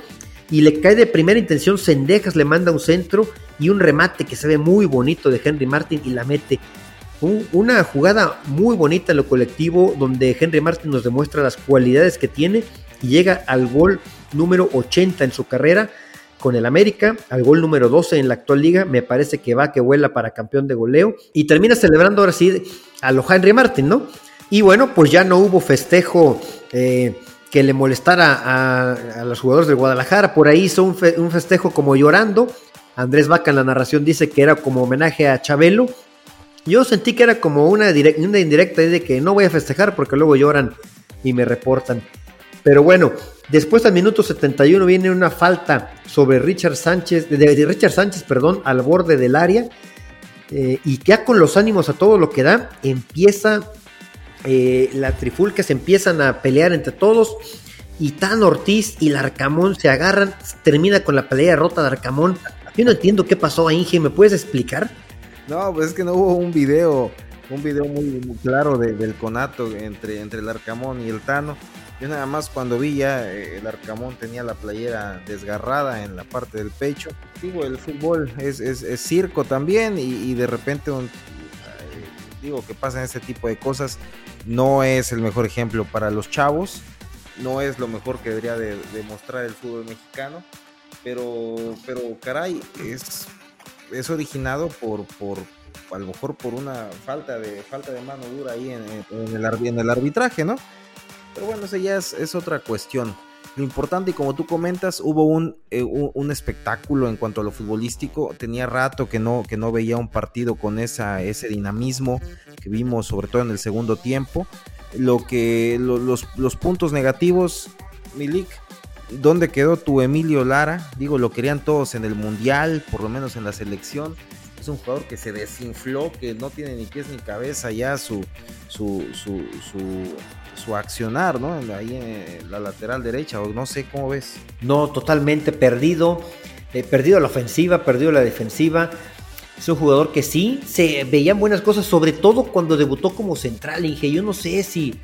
A: y le cae de primera intención Sendejas, le manda un centro y un remate que se ve muy bonito de Henry Martin y la mete una jugada muy bonita en lo colectivo donde Henry Martin nos demuestra las cualidades que tiene y llega al gol número 80 en su carrera con el América, al gol número 12 en la actual liga, me parece que va que vuela para campeón de goleo y termina celebrando ahora sí a lo Henry Martin, ¿no? Y bueno, pues ya no hubo festejo eh, que le molestara a, los jugadores de Guadalajara, por ahí hizo un, un festejo como llorando, Andrés Vaca en la narración dice que era como homenaje a Chabelo, yo sentí que era como una, indirecta de que no voy a festejar porque luego lloran y me reportan. Pero bueno, después al minuto 71 viene una falta sobre Richard Sánchez, de, Richard Sánchez, perdón, al borde del área. Eh, y ya con los ánimos a todo lo que da, empieza eh, la trifulca, se empiezan a pelear entre todos. Y Tan Ortiz y Larcamón se agarran, termina con la pelea rota de Arcamón. Yo no entiendo qué pasó ahí, Inge, ¿me puedes explicar?
B: No, pues es que no hubo un video, un video muy, claro del conato entre, entre el Arcamón y el Tano. Yo nada más cuando vi ya eh, el Arcamón tenía la playera desgarrada en la parte del pecho. Digo, el fútbol es, circo también y, de repente eh, digo que pasan este tipo de cosas. No es el mejor ejemplo para los chavos, no es lo mejor que debería de, demostrar el fútbol mexicano, pero, pero caray, es es originado por, por a lo mejor por una falta de falta de mano dura ahí en, el, en el arbitraje, ¿no? Pero bueno, eso ya es, otra cuestión. Lo importante, y como tú comentas, hubo eh, un, un, espectáculo en cuanto a lo futbolístico. Tenía rato que no, que no veía un partido con esa, ese dinamismo que vimos, sobre todo en el segundo tiempo. Lo que los, los puntos negativos, Milik, ¿Dónde quedó tu Emilio Lara? Digo, lo querían todos en el Mundial, por lo menos en la selección. Es un jugador que se desinfló, que no tiene ni pies ni cabeza ya su, su, su, su, accionar, ¿no? Ahí en la lateral derecha, o no sé cómo ves.
A: No, totalmente perdido. Eh, perdido la ofensiva, perdido la defensiva. Es un jugador que sí, se veían buenas cosas, sobre todo cuando debutó como central. Inge, yo no sé si.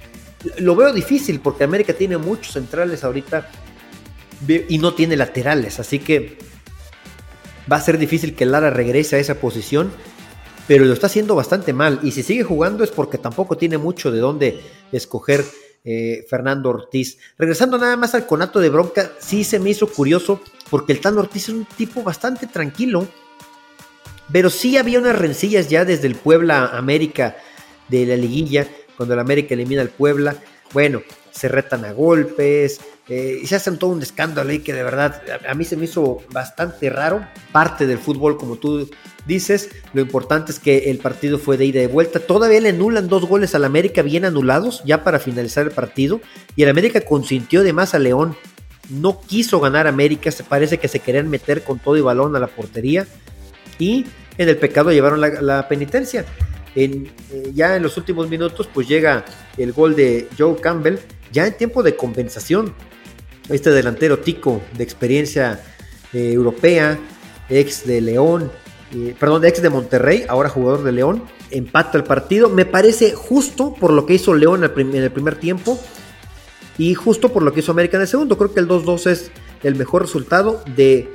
A: Lo veo difícil porque América tiene muchos centrales ahorita y no tiene laterales, así que va a ser difícil que Lara regrese a esa posición, pero lo está haciendo bastante mal y si sigue jugando es porque tampoco tiene mucho de dónde escoger eh, Fernando Ortiz. Regresando nada más al conato de bronca, sí se me hizo curioso porque el Tano Ortiz es un tipo bastante tranquilo, pero sí había unas rencillas ya desde el Puebla América de la liguilla, cuando el América elimina al Puebla. Bueno, se retan a golpes, eh, y se hacen todo un escándalo ahí que de verdad a, mí se me hizo bastante raro. Parte del fútbol, como tú dices, lo importante es que el partido fue de ida y vuelta. Todavía le anulan dos goles al América bien anulados ya para finalizar el partido. Y el América consintió de más a León. No quiso ganar América, se parece que se querían meter con todo y balón a la portería. Y en el pecado llevaron la, penitencia. En, eh, ya en los últimos minutos, pues llega el gol de Joe Campbell, ya en tiempo de compensación este delantero tico de experiencia eh, europea, ex de León, eh, perdón, ex de Monterrey, ahora jugador de León, empata el partido. Me parece justo por lo que hizo León en el primer tiempo y justo por lo que hizo América en el segundo. Creo que el 2-2 es el mejor resultado de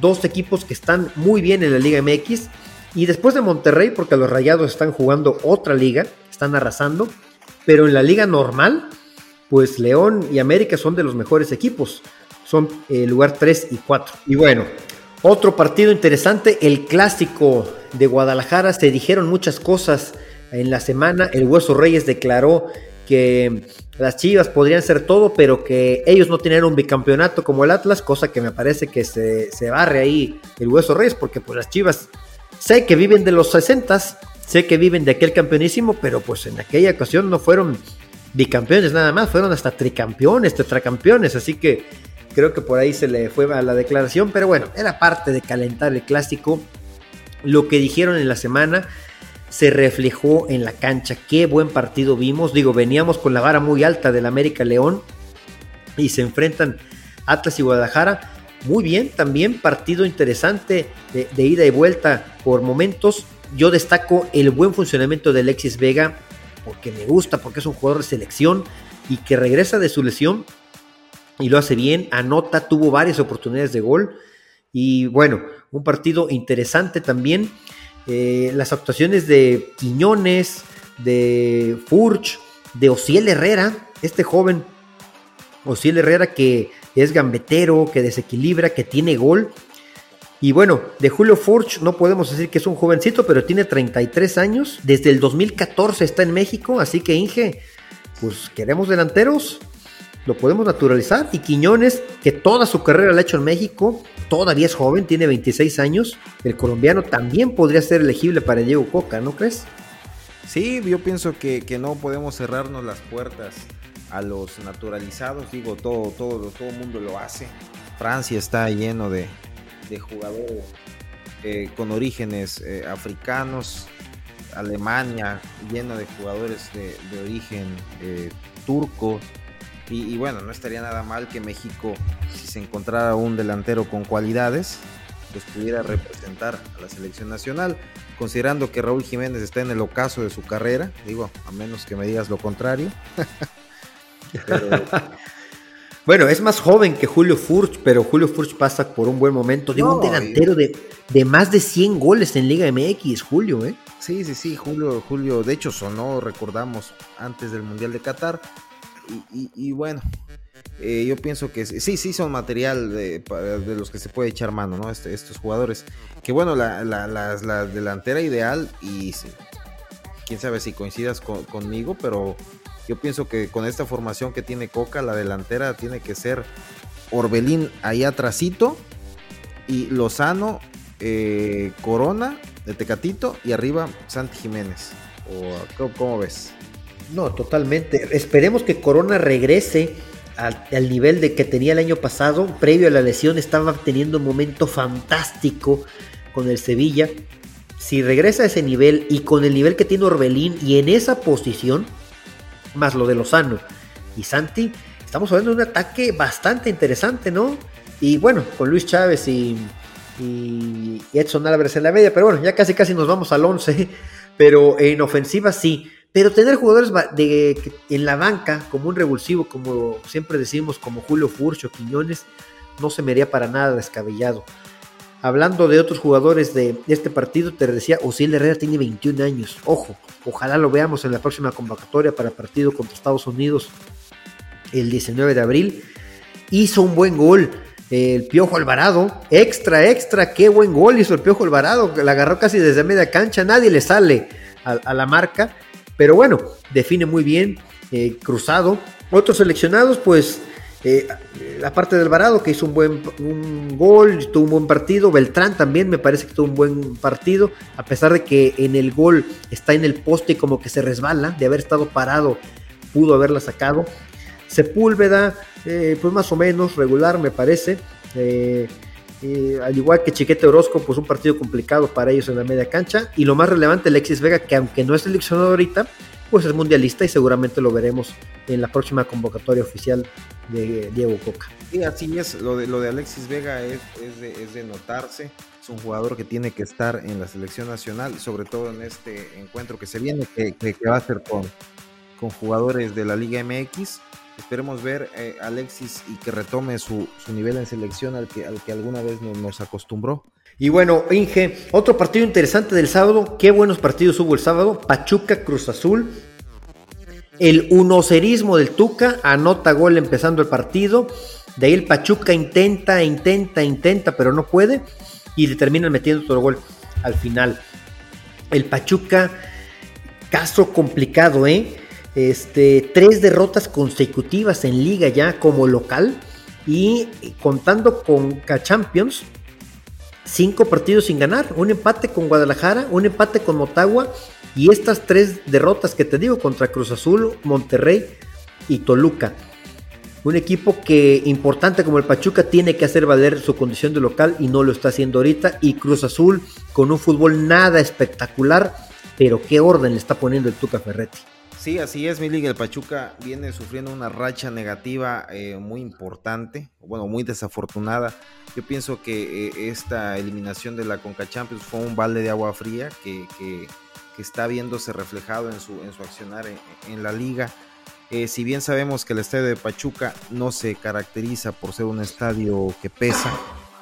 A: dos equipos que están muy bien en la Liga MX. Y después de Monterrey, porque los Rayados están jugando otra liga, están arrasando, pero en la liga normal pues León y América son de los mejores equipos. Son el eh, lugar 3 y 4. Y bueno, otro partido interesante, el clásico de Guadalajara. Se dijeron muchas cosas en la semana el Hueso Reyes declaró que las Chivas podrían ser todo, pero que ellos no tenían un bicampeonato como el Atlas, cosa que me parece que se, se barre ahí el Hueso Reyes, porque pues las Chivas sé que viven de los 60, sé que viven de aquel campeonísimo, pero pues en aquella ocasión no fueron bicampeones nada más, fueron hasta tricampeones, tetracampeones, así que creo que por ahí se le fue a la declaración, pero bueno, era parte de calentar el clásico. Lo que dijeron en la semana se reflejó en la cancha. Qué buen partido vimos. Digo, veníamos con la vara muy alta del América León y se enfrentan Atlas y Guadalajara. Muy bien, también partido interesante de, de ida y vuelta por momentos. Yo destaco el buen funcionamiento de Alexis Vega porque me gusta, porque es un jugador de selección y que regresa de su lesión y lo hace bien, anota, tuvo varias oportunidades de gol y bueno, un partido interesante también. Eh, las actuaciones de Quiñones, de Furch, de Ociel Herrera, este joven Ociel Herrera que es gambetero, que desequilibra, que tiene gol. Y bueno, de Julio Furch no podemos decir que es un jovencito, pero tiene 33 años. Desde el 2014 está en México, así que Inge, pues queremos delanteros, lo podemos naturalizar. Y Quiñones, que toda su carrera la ha hecho en México, todavía es joven, tiene 26 años. El colombiano también podría ser elegible para Diego Coca, ¿no crees?
B: Sí, yo pienso que, que no podemos cerrarnos las puertas a los naturalizados. Digo, todo, todo, todo mundo lo hace. Francia está lleno de, de jugadores eh, con orígenes eh, africanos, Alemania lleno de jugadores de, de origen eh, turco. Y, y, bueno, no estaría nada mal que México, si se encontrara un delantero con cualidades, pues pudiera representar a la selección nacional. Considerando que Raúl Jiménez está en el ocaso de su carrera, digo, a menos que me digas lo contrario.
A: Pero, Bueno, es más joven que Julio Furch, pero Julio Furch pasa por un buen momento. Digo, no, un delantero de, de, más de 100 goles en Liga MX, Julio, ¿eh?
B: Sí, sí, sí, Julio, Julio, de hecho sonó, recordamos, antes del Mundial de Qatar. Y, y, y bueno, eh, yo pienso que sí, sí son material de, de, los que se puede echar mano, ¿no? Este, estos jugadores. Que bueno, la, la, la, la delantera ideal, y sí, quién sabe si coincidas con, conmigo, pero yo pienso que con esta formación que tiene Coca, la delantera tiene que ser Orbelín ahí atrasito y Lozano, eh, Corona, de Tecatito y arriba Santi Jiménez. ¿O, ¿Cómo ves?
A: No, totalmente. Esperemos que Corona regrese al, al, nivel de que tenía el año pasado. Previo a la lesión estaba teniendo un momento fantástico con el Sevilla. Si regresa a ese nivel y con el nivel que tiene Orbelín y en esa posición, más lo de Lozano y Santi, estamos hablando de un ataque bastante interesante, ¿no? Y bueno, con Luis Chávez y, Edson Álvarez en la media, pero bueno, ya casi casi nos vamos al 11, pero en ofensiva sí. Pero tener jugadores de, en la banca como un revulsivo, como siempre decimos, como Julio Furcho, Quiñones, no se me haría para nada descabellado. Hablando de otros jugadores de este partido, te decía, Osiel Herrera tiene 21 años. Ojo, ojalá lo veamos en la próxima convocatoria para partido contra Estados Unidos el 19 de abril. Hizo un buen gol el Piojo Alvarado. Extra, extra, qué buen gol hizo el Piojo Alvarado. La agarró casi desde media cancha, nadie le sale a, a la marca. Pero bueno, define muy bien, eh, cruzado. Otros seleccionados, pues eh, la parte de Alvarado que hizo un buen un gol, tuvo un buen partido. Beltrán también me parece que tuvo un buen partido, a pesar de que en el gol está en el poste y como que se resbala, de haber estado parado, pudo haberla sacado. Sepúlveda, eh, pues más o menos regular me parece. Eh, eh, al igual que Chiquete Orozco, pues un partido complicado para ellos en la media cancha. Y lo más relevante, Alexis Vega, que aunque no es seleccionado ahorita, pues es mundialista y seguramente lo veremos en la próxima convocatoria oficial de Diego Coca.
B: Sí, así es, lo de, lo de Alexis Vega es, es, de, es, de, notarse, es un jugador que tiene que estar en la selección nacional, sobre todo en este encuentro que se viene, que, que, que va a ser con, con jugadores de la Liga MX. Esperemos ver eh, Alexis y que retome su, su, nivel en selección al que, al que alguna vez nos, nos acostumbró.
A: Y bueno, Inge, otro partido interesante del sábado. Qué buenos partidos hubo el sábado. Pachuca Cruz Azul. El unocerismo del Tuca anota gol empezando el partido. De ahí el Pachuca intenta, intenta, intenta, pero no puede. Y le terminan metiendo otro gol al final. El Pachuca caso complicado, ¿eh? Este, tres derrotas consecutivas en liga ya como local y contando con K-Champions, cinco partidos sin ganar, un empate con Guadalajara, un empate con Motagua y estas tres derrotas que te digo contra Cruz Azul, Monterrey y Toluca. Un equipo que importante como el Pachuca tiene que hacer valer su condición de local y no lo está haciendo ahorita. Y Cruz Azul con un fútbol nada espectacular, pero qué orden le está poniendo el Tuca Ferretti.
B: Sí, así es, mi liga. El Pachuca viene sufriendo una racha negativa eh, muy importante, bueno, muy desafortunada. Yo pienso que eh, esta eliminación de la Conca Champions fue un balde de agua fría que, está viéndose reflejado en su, en su accionar en la liga. Eh, si bien sabemos que el estadio de Pachuca no se caracteriza por ser un estadio que pesa,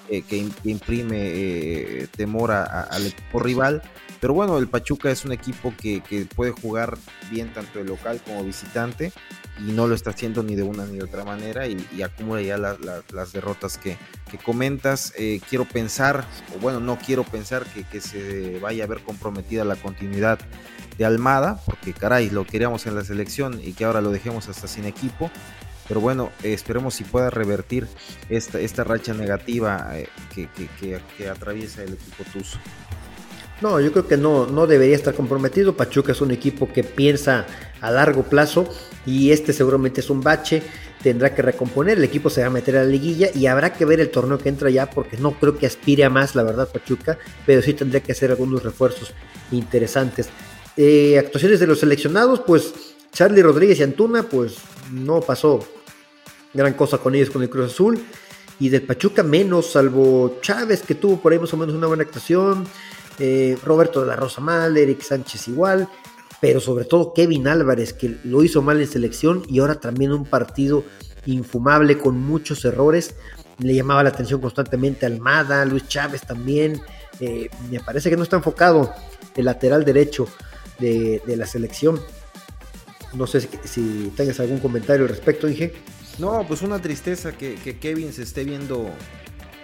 B: eh, que, imprime eh, temor al equipo rival, pero bueno, el Pachuca es un equipo que, puede jugar bien tanto de local como visitante y no lo está haciendo ni de una ni de otra manera y, acumula ya las derrotas que, comentas. quiero pensar, o bueno, no quiero pensar que, que se vaya a ver comprometida la continuidad de Almada, porque caray, lo queríamos en la selección y que ahora lo dejemos hasta sin equipo. Pero bueno, esperemos si pueda revertir esta, esta racha negativa eh, que, atraviesa el equipo Tuzo.
A: No, yo creo que no, no debería estar comprometido. Pachuca es un equipo que piensa a largo plazo y este seguramente es un bache. Tendrá que recomponer, el equipo se va a meter a la liguilla y habrá que ver el torneo que entra ya porque no creo que aspire a más, la verdad, Pachuca, pero sí tendría que hacer algunos refuerzos interesantes. Eh, actuaciones de los seleccionados, pues Charlie Rodríguez y Antuna, pues no pasó gran cosa con ellos con el Cruz Azul. Y del Pachuca menos, salvo Chávez, que tuvo por ahí más o menos una buena actuación. Eh, Roberto de la Rosa mal, Eric Sánchez igual. Pero sobre todo Kevin Álvarez, que lo hizo mal en selección y ahora también un partido infumable con muchos errores. Le llamaba la atención constantemente Almada, Luis Chávez también. Eh, me parece que no está enfocado el lateral derecho de, la selección. No sé si, tengas algún comentario al respecto, dije.
B: No, pues una tristeza que, Kevin se esté viendo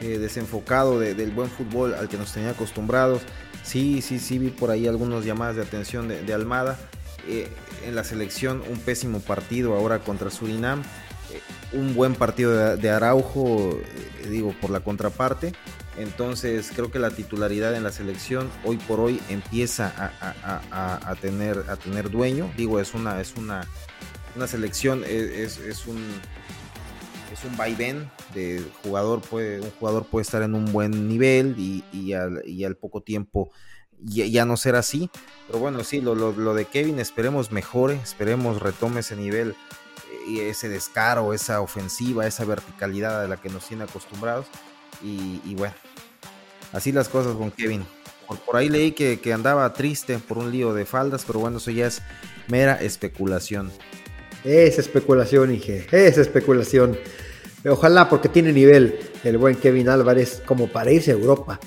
B: eh, desenfocado del buen fútbol al que nos tenía acostumbrados. Sí, sí, sí, vi por ahí algunas llamadas de atención de, Almada. Eh, en la selección, un pésimo partido ahora contra Surinam. Eh, un buen partido de, Araujo, digo, por la contraparte. Entonces creo que la titularidad en la selección hoy por hoy empieza a, tener, a tener dueño. Digo, es una, es una, una selección, es, un es un vaivén de jugador puede un jugador puede estar en un buen nivel y, al, poco tiempo ya, no ser así pero bueno sí lo, lo, de Kevin esperemos mejore esperemos retome ese nivel eh, y ese descaro esa ofensiva esa verticalidad a la que nos tiene acostumbrados y, bueno, así las cosas con Kevin. Por, ahí leí que, andaba triste por un lío de faldas, pero bueno, eso ya es mera especulación.
A: Es especulación, Ige, es especulación. Ojalá porque tiene nivel el buen Kevin Álvarez como para irse a Europa.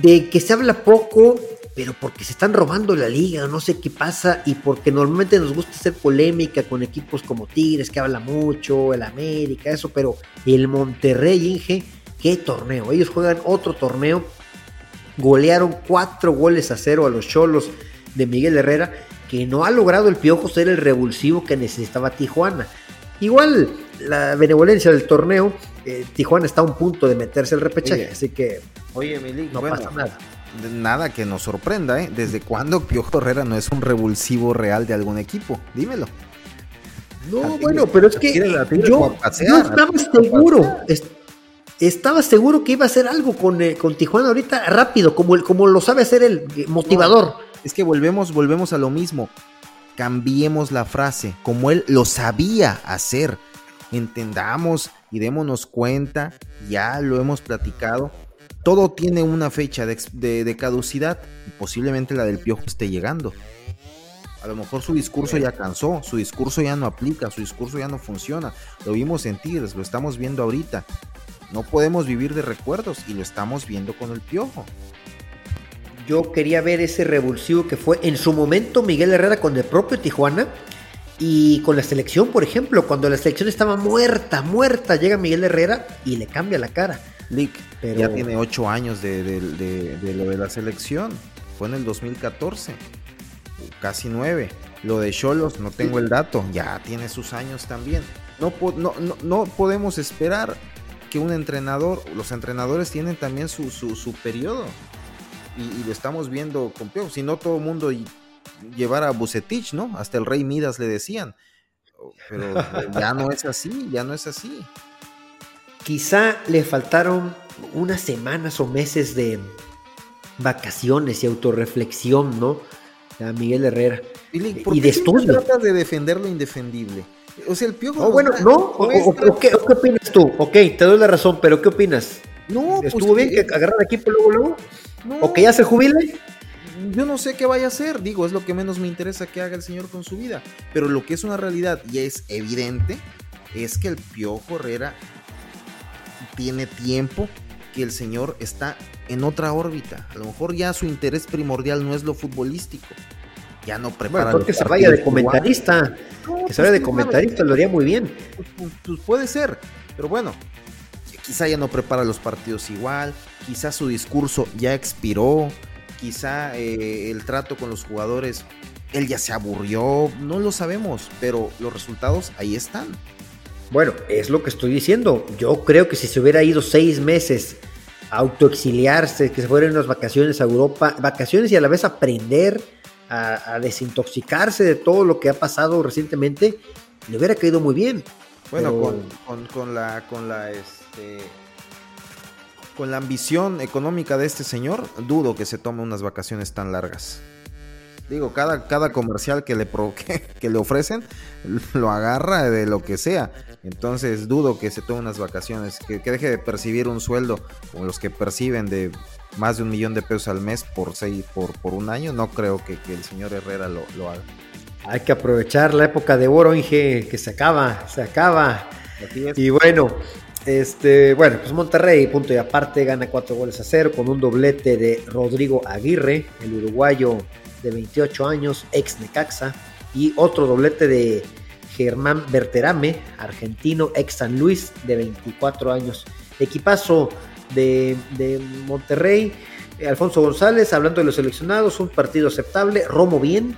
A: De que se habla poco, pero porque se están robando la liga, no sé qué pasa, y porque normalmente nos gusta hacer polémica con equipos como Tigres, que habla mucho, el América, eso, pero el Monterrey, Inge, qué torneo. Ellos juegan otro torneo. Golearon cuatro goles a cero a los Cholos de Miguel Herrera, que no ha logrado el piojo ser el revulsivo que necesitaba Tijuana. Igual la benevolencia del torneo, eh, Tijuana está a un punto de meterse el repechaje, así que
B: oye, no pasa nada. Nada que nos sorprenda, ¿eh? ¿Desde cuándo Piojo Herrera no es un revulsivo real de algún equipo? Dímelo.
A: No, bueno, pero es que yo, estaba seguro, estaba seguro que iba a hacer algo con, eh, con Tijuana ahorita rápido, como, el, como lo sabe hacer el eh, motivador.
B: es que volvemos, volvemos a lo mismo. Cambiemos la frase, como él lo sabía hacer. Entendamos y démonos cuenta, ya lo hemos platicado. Todo tiene una fecha de, caducidad y posiblemente la del piojo esté llegando. A lo mejor su discurso ya cansó, su discurso ya no aplica, su discurso ya no funciona. Lo vimos en Tigres, lo estamos viendo ahorita. No podemos vivir de recuerdos y lo estamos viendo con el piojo.
A: Yo quería ver ese revulsivo que fue en su momento Miguel Herrera con el propio Tijuana y con la selección, por ejemplo, cuando la selección estaba muerta, muerta, llega Miguel Herrera y le cambia la cara.
B: Lick, Pero... ya tiene ocho años de, lo de la selección, fue en el 2014. casi nueve. Lo de Cholos, no tengo el dato, ya tiene sus años también. No, no, no, podemos esperar que un entrenador, los entrenadores tienen también su, su, periodo. Y, lo estamos viendo con Si no, todo el mundo llevara a Bucetich, ¿no? Hasta el Rey Midas le decían. Pero ya no es así, ya no es así.
A: Quizá le faltaron unas semanas o meses de vacaciones y autorreflexión, ¿no? A Miguel Herrera.
B: y de estudio. trata de defender lo indefendible? O sea, el piojo.
A: Oh, bueno, no. O, ¿qué, opinas tú? Ok, te doy la razón, pero ¿qué opinas? No, pues ¿Estuvo bien que, que agarrar equipo luego, luego? No. ¿O que ya se jubile?
B: Yo no sé qué vaya a hacer, digo, es lo que menos me interesa que haga el señor con su vida. Pero lo que es una realidad y es evidente es que el Piojo Herrera tiene tiempo que el señor está en otra órbita. A lo mejor ya su interés primordial no es lo futbolístico. Ya no prepara.
A: Bueno, que se vaya de comentarista. que se vaya de comentarista, lo haría muy bien.
B: Pues, pues, pues, puede ser, pero bueno, quizá ya no prepara los partidos igual, quizá su discurso ya expiró, quizá eh, el trato con los jugadores, él ya se aburrió, no lo sabemos, pero los resultados ahí están.
A: Bueno, es lo que estoy diciendo. Yo creo que si se hubiera ido seis meses a autoexiliarse, que se fueran unas vacaciones a Europa, vacaciones y a la vez aprender a, desintoxicarse de todo lo que ha pasado recientemente, le hubiera caído muy bien.
B: Bueno, con, la, con la, este, con la ambición económica de este señor, dudo que se tome unas vacaciones tan largas. Digo, cada, cada comercial que le, que, le ofrecen lo agarra de lo que sea. Entonces dudo que se tome unas vacaciones, que, deje de percibir un sueldo como los que perciben de más de un millón de pesos al mes por, seis, por, por un año. No creo que, el señor Herrera lo, haga.
A: Hay que aprovechar la época de oro, Inge, que se acaba, se acaba. Y bueno, este, bueno, pues Monterrey, punto y aparte, gana cuatro goles a cero con un doblete de Rodrigo Aguirre, el uruguayo de 28 años, ex Necaxa, y otro doblete de Germán Berterame, argentino, ex San Luis, de 24 años. Equipazo de, Monterrey, Alfonso González, hablando de los seleccionados, un partido aceptable, Romo bien,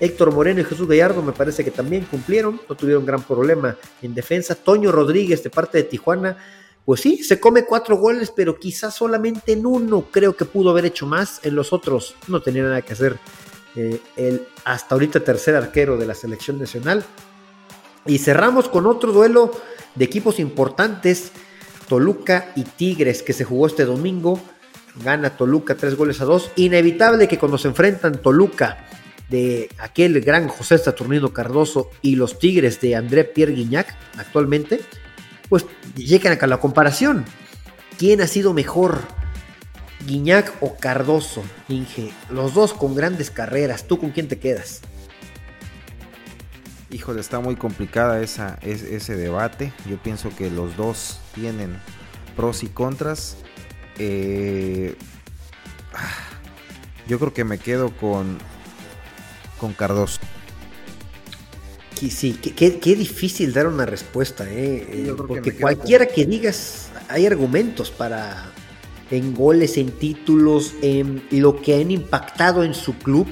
A: Héctor Moreno y Jesús Gallardo me parece que también cumplieron, no tuvieron gran problema en defensa. Toño Rodríguez de parte de Tijuana, pues sí, se come cuatro goles, pero quizás solamente en uno creo que pudo haber hecho más, en los otros no tenía nada que hacer. Eh, el hasta ahorita tercer arquero de la selección nacional. Y cerramos con otro duelo de equipos importantes, Toluca y Tigres, que se jugó este domingo. Gana Toluca tres goles a dos. Inevitable que cuando se enfrentan Toluca de aquel gran José Saturnino Cardoso y los Tigres de André Pierre Guignac actualmente, pues llegan a la comparación. ¿Quién ha sido mejor? Guiñac o Cardoso, Inge, los dos con grandes carreras, ¿tú con quién te quedas?
B: Híjole, está muy complicada esa, ese debate. Yo pienso que los dos tienen pros y contras. Eh, yo creo que me quedo con, con Cardoso.
A: Sí, qué, difícil dar una respuesta, ¿eh? eh porque cualquiera que digas, hay argumentos para en goles, en títulos, en lo que han impactado en su club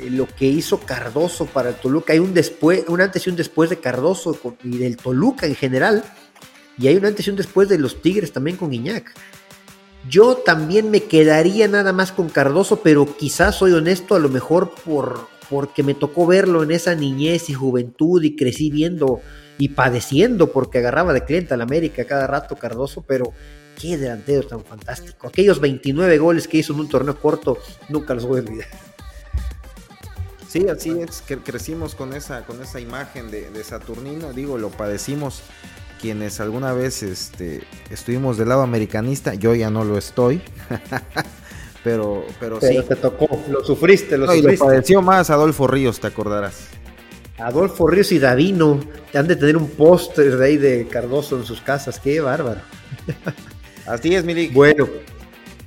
A: eh, lo que hizo Cardoso para el Toluca. Hay un después, un antes y un después de Cardoso y del Toluca en general. Y hay un antes y un después de los Tigres también con Iñak. Yo también me quedaría nada más con Cardoso, pero quizás soy honesto, a lo mejor por, porque me tocó verlo en esa niñez y juventud y crecí viendo y padeciendo porque agarraba de cliente al América cada rato Cardoso, pero qué delantero tan fantástico. Aquellos 29 goles que hizo en un torneo corto, nunca los voy a olvidar.
B: Sí, así es, que crecimos con esa, con esa imagen de, Saturnino, digo, lo padecimos quienes alguna vez este, estuvimos del lado americanista, yo ya no lo estoy, pero, pero, pero,
A: sí. te tocó, lo sufriste, lo
B: sufriste. Y lo padeció más Adolfo Ríos, te acordarás.
A: Adolfo Ríos y Davino han de tener un póster de ahí de Cardoso en sus casas, qué bárbaro.
B: Así es, Milik.
A: Bueno,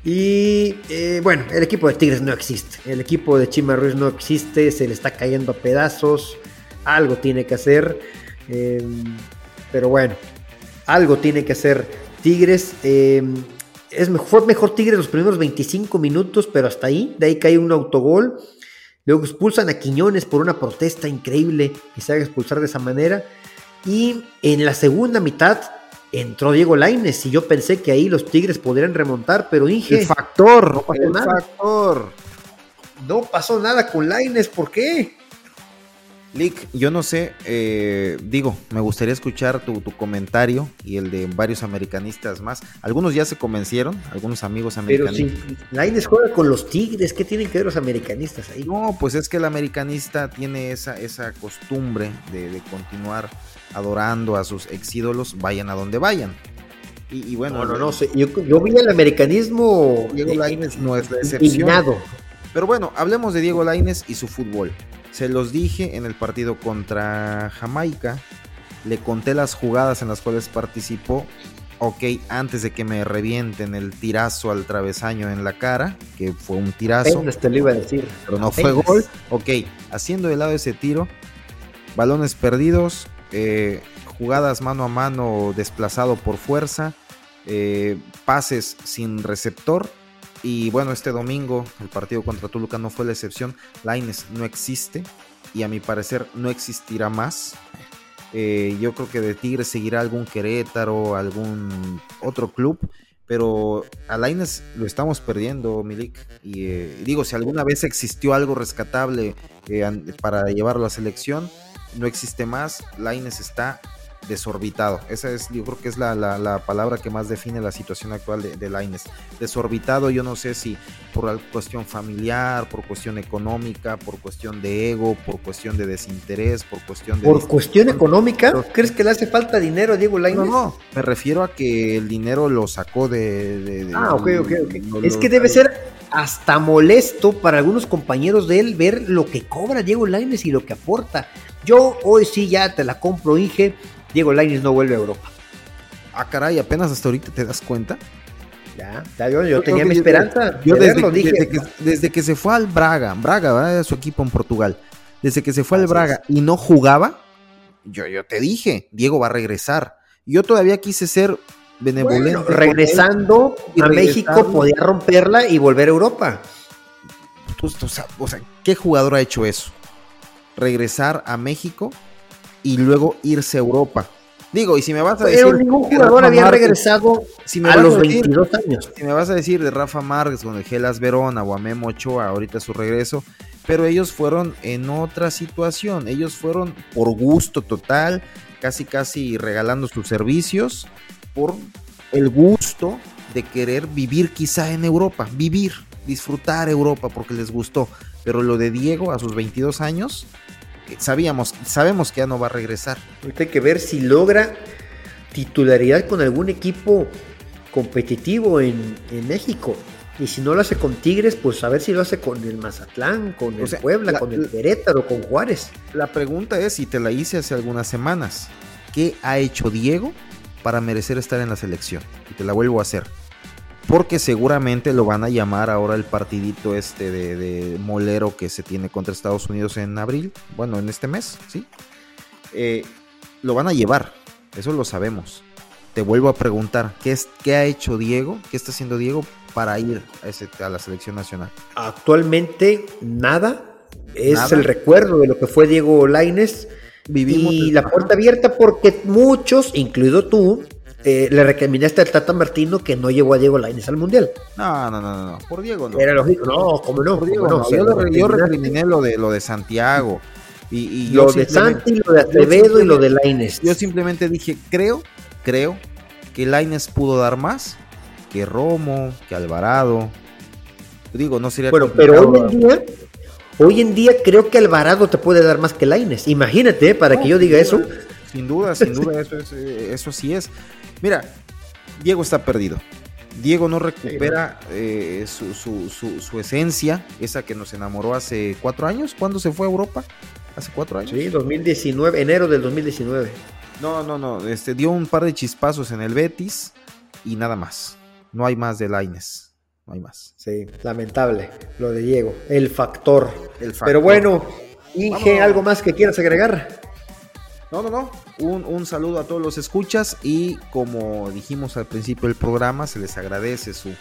A: y eh, bueno, el equipo de Tigres no existe. El equipo de Chima Ruiz no existe, se le está cayendo a pedazos. Algo tiene que hacer. Em, pero bueno, algo tiene que hacer Tigres. Em, es mejor, fue mejor Tigres los primeros 25 minutos, pero hasta ahí. De ahí cae un autogol. Luego expulsan a Quiñones por una protesta increíble que se haga expulsar de esa manera. Y en la segunda mitad entró Diego Laines y yo pensé que ahí los Tigres podrían remontar, pero Inge.
B: El factor,
A: no pasó
B: el
A: nada.
B: factor.
A: No pasó nada con Laines, ¿por qué?
B: Lick, yo no sé, eh, digo, me gustaría escuchar tu, tu, comentario y el de varios americanistas más. Algunos ya se convencieron, algunos amigos americanistas.
A: Pero si Laines juega con los Tigres, ¿qué tienen que ver los americanistas ahí?
B: No, pues es que el americanista tiene esa, esa costumbre de, de continuar adorando a sus ex ídolos, vayan a donde vayan. Y, y bueno,
A: no, no, no sé. Yo, yo, vi el americanismo.
B: Diego Laines no es la excepción.
A: Indignado.
B: Pero bueno, hablemos de Diego Laines y su fútbol. Se los dije en el partido contra Jamaica. Le conté las jugadas en las cuales participó. Ok, antes de que me revienten el tirazo al travesaño en la cara, que fue un tirazo.
A: Apenas te lo iba a decir.
B: Pero no Apenas. fue gol. Ok, haciendo de lado ese tiro, balones perdidos, eh, jugadas mano a mano desplazado por fuerza, eh, pases sin receptor. Y bueno, este domingo el partido contra Toluca no fue la excepción. Laines no existe y a mi parecer no existirá más. Eh, yo creo que de Tigres seguirá algún Querétaro, algún otro club. Pero a Laines lo estamos perdiendo, Milik. Y eh, digo, si alguna vez existió algo rescatable eh, para llevarlo a selección, no existe más. Laines está desorbitado. Esa es, yo creo que es la, la, la palabra que más define la situación actual de, de Laines. Desorbitado, yo no sé si por cuestión familiar, por cuestión económica, por cuestión de ego, por cuestión de desinterés, por cuestión de.
A: ¿Por cuestión económica? ¿Crees que le hace falta dinero a Diego Laines?
B: No, no, me refiero a que el dinero lo sacó de. de, de
A: ah, ok, ok, ok. Lo, es que debe ser hasta molesto para algunos compañeros de él ver lo que cobra Diego Laines y lo que aporta. Yo hoy sí ya te la compro, Inge. Diego Lainez no vuelve a Europa.
B: Ah, caray, apenas hasta ahorita te das cuenta.
A: Ya, ya yo, yo, tenía mi esperanza.
B: Yo, de desde, verlo, dije, desde, que, desde, que, se fue al Braga, Braga, ¿verdad? su equipo en Portugal. Desde que se fue al Braga y no jugaba, yo, yo te dije, Diego va a regresar. Yo todavía quise ser benevolente.
A: Bueno, regresando a regresando. México podía romperla y volver a Europa.
B: O sea, ¿qué jugador ha hecho eso? Regresar a México y luego irse a Europa. Digo, y si me vas a
A: Pero
B: decir.
A: ningún jugador había Márquez, regresado si me a los a decir, 22 años.
B: Si me vas a decir de Rafa Márquez con el Gelas Verona o a Memo Ochoa, ahorita su regreso. Pero ellos fueron en otra situación. Ellos fueron por gusto total, casi casi regalando sus servicios, por el gusto de querer vivir quizá en Europa, vivir, disfrutar Europa porque les gustó. Pero lo de Diego a sus 22 años, sabíamos, sabemos que ya no va a regresar.
A: Ahorita hay que ver si logra titularidad con algún equipo competitivo en, en, México. Y si no lo hace con Tigres, pues a ver si lo hace con el Mazatlán, con el o sea, Puebla, la, con el Querétaro, con Juárez.
B: La pregunta es, y te la hice hace algunas semanas, ¿qué ha hecho Diego para merecer estar en la selección? Y te la vuelvo a hacer. Porque seguramente lo van a llamar ahora el partidito este de, de, molero que se tiene contra Estados Unidos en abril. Bueno, en este mes, ¿sí? Eh, lo van a llevar, eso lo sabemos. Te vuelvo a preguntar, ¿qué, es, ¿qué ha hecho Diego? ¿Qué está haciendo Diego para ir a, ese, a la selección nacional?
A: Actualmente nada. Es ¿Nada? el recuerdo de lo que fue Diego Laines.
B: Vivimos
A: y la puerta abierta porque muchos, incluido tú, eh, le recriminaste al Tata Martino que no llevó a Diego Lainez al Mundial.
B: No, no, no, no, por Diego no.
A: Era lógico, no, como no,
B: por Diego
A: no.
B: no. Yo, lo, yo, recriminé lo de, lo de Santiago. Y, y
A: lo de Santi, lo de Acevedo y lo de Lainez.
B: Yo simplemente dije, creo, creo que Lainez pudo dar más que Romo, que Alvarado. Digo, no sería
A: Bueno, pero hoy en día Hoy en día creo que Alvarado te puede dar más que Laines. Imagínate, ¿eh? para no, que yo diga eso.
B: Sin duda, sin duda, eso, es, eso sí es. Mira, Diego está perdido. Diego no recupera eh, su, su, su, su, esencia, esa que nos enamoró hace cuatro años. ¿Cuándo se fue a Europa? ¿Hace cuatro años?
A: Sí, 2019, enero del 2019.
B: No, no, no. Este, dio un par de chispazos en el Betis y nada más. No hay más de Laines. No hay más.
A: Sí, lamentable lo de Diego. El factor. El factor. Pero bueno, Inge. ¿algo más que quieras agregar?
B: No, no, no. Un, un, saludo a todos los escuchas y como dijimos al principio del programa, se les agradece su,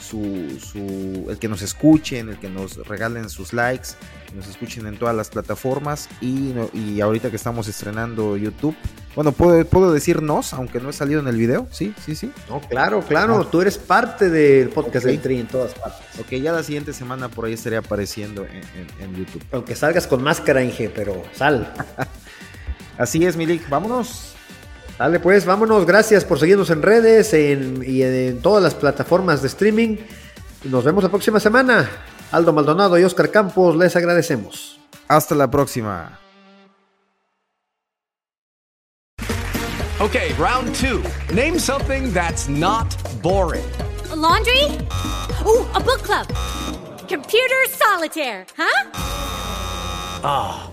B: su, su, el que nos escuchen, el que nos regalen sus likes, nos escuchen en todas las plataformas y, y ahorita que estamos estrenando YouTube. Bueno, puedo, puedo decirnos, aunque no he salido en el video, sí, sí, sí.
A: No, claro, claro, tú eres parte del podcast del Tri en todas partes.
B: Ok, ya la siguiente semana por ahí estaría apareciendo en, en YouTube.
A: Aunque salgas con máscara, Inge, pero sal.
B: Así es, Milik, vámonos.
A: Dale, pues, vámonos. Gracias por seguirnos en redes y en todas las plataformas de streaming. Nos vemos la próxima semana. Aldo Maldonado y Oscar Campos, les agradecemos.
B: Hasta la próxima.
C: Okay, round two. Name something that's not boring.
D: A laundry? Ooh, a book club. Computer solitaire, huh?
C: Ah, oh,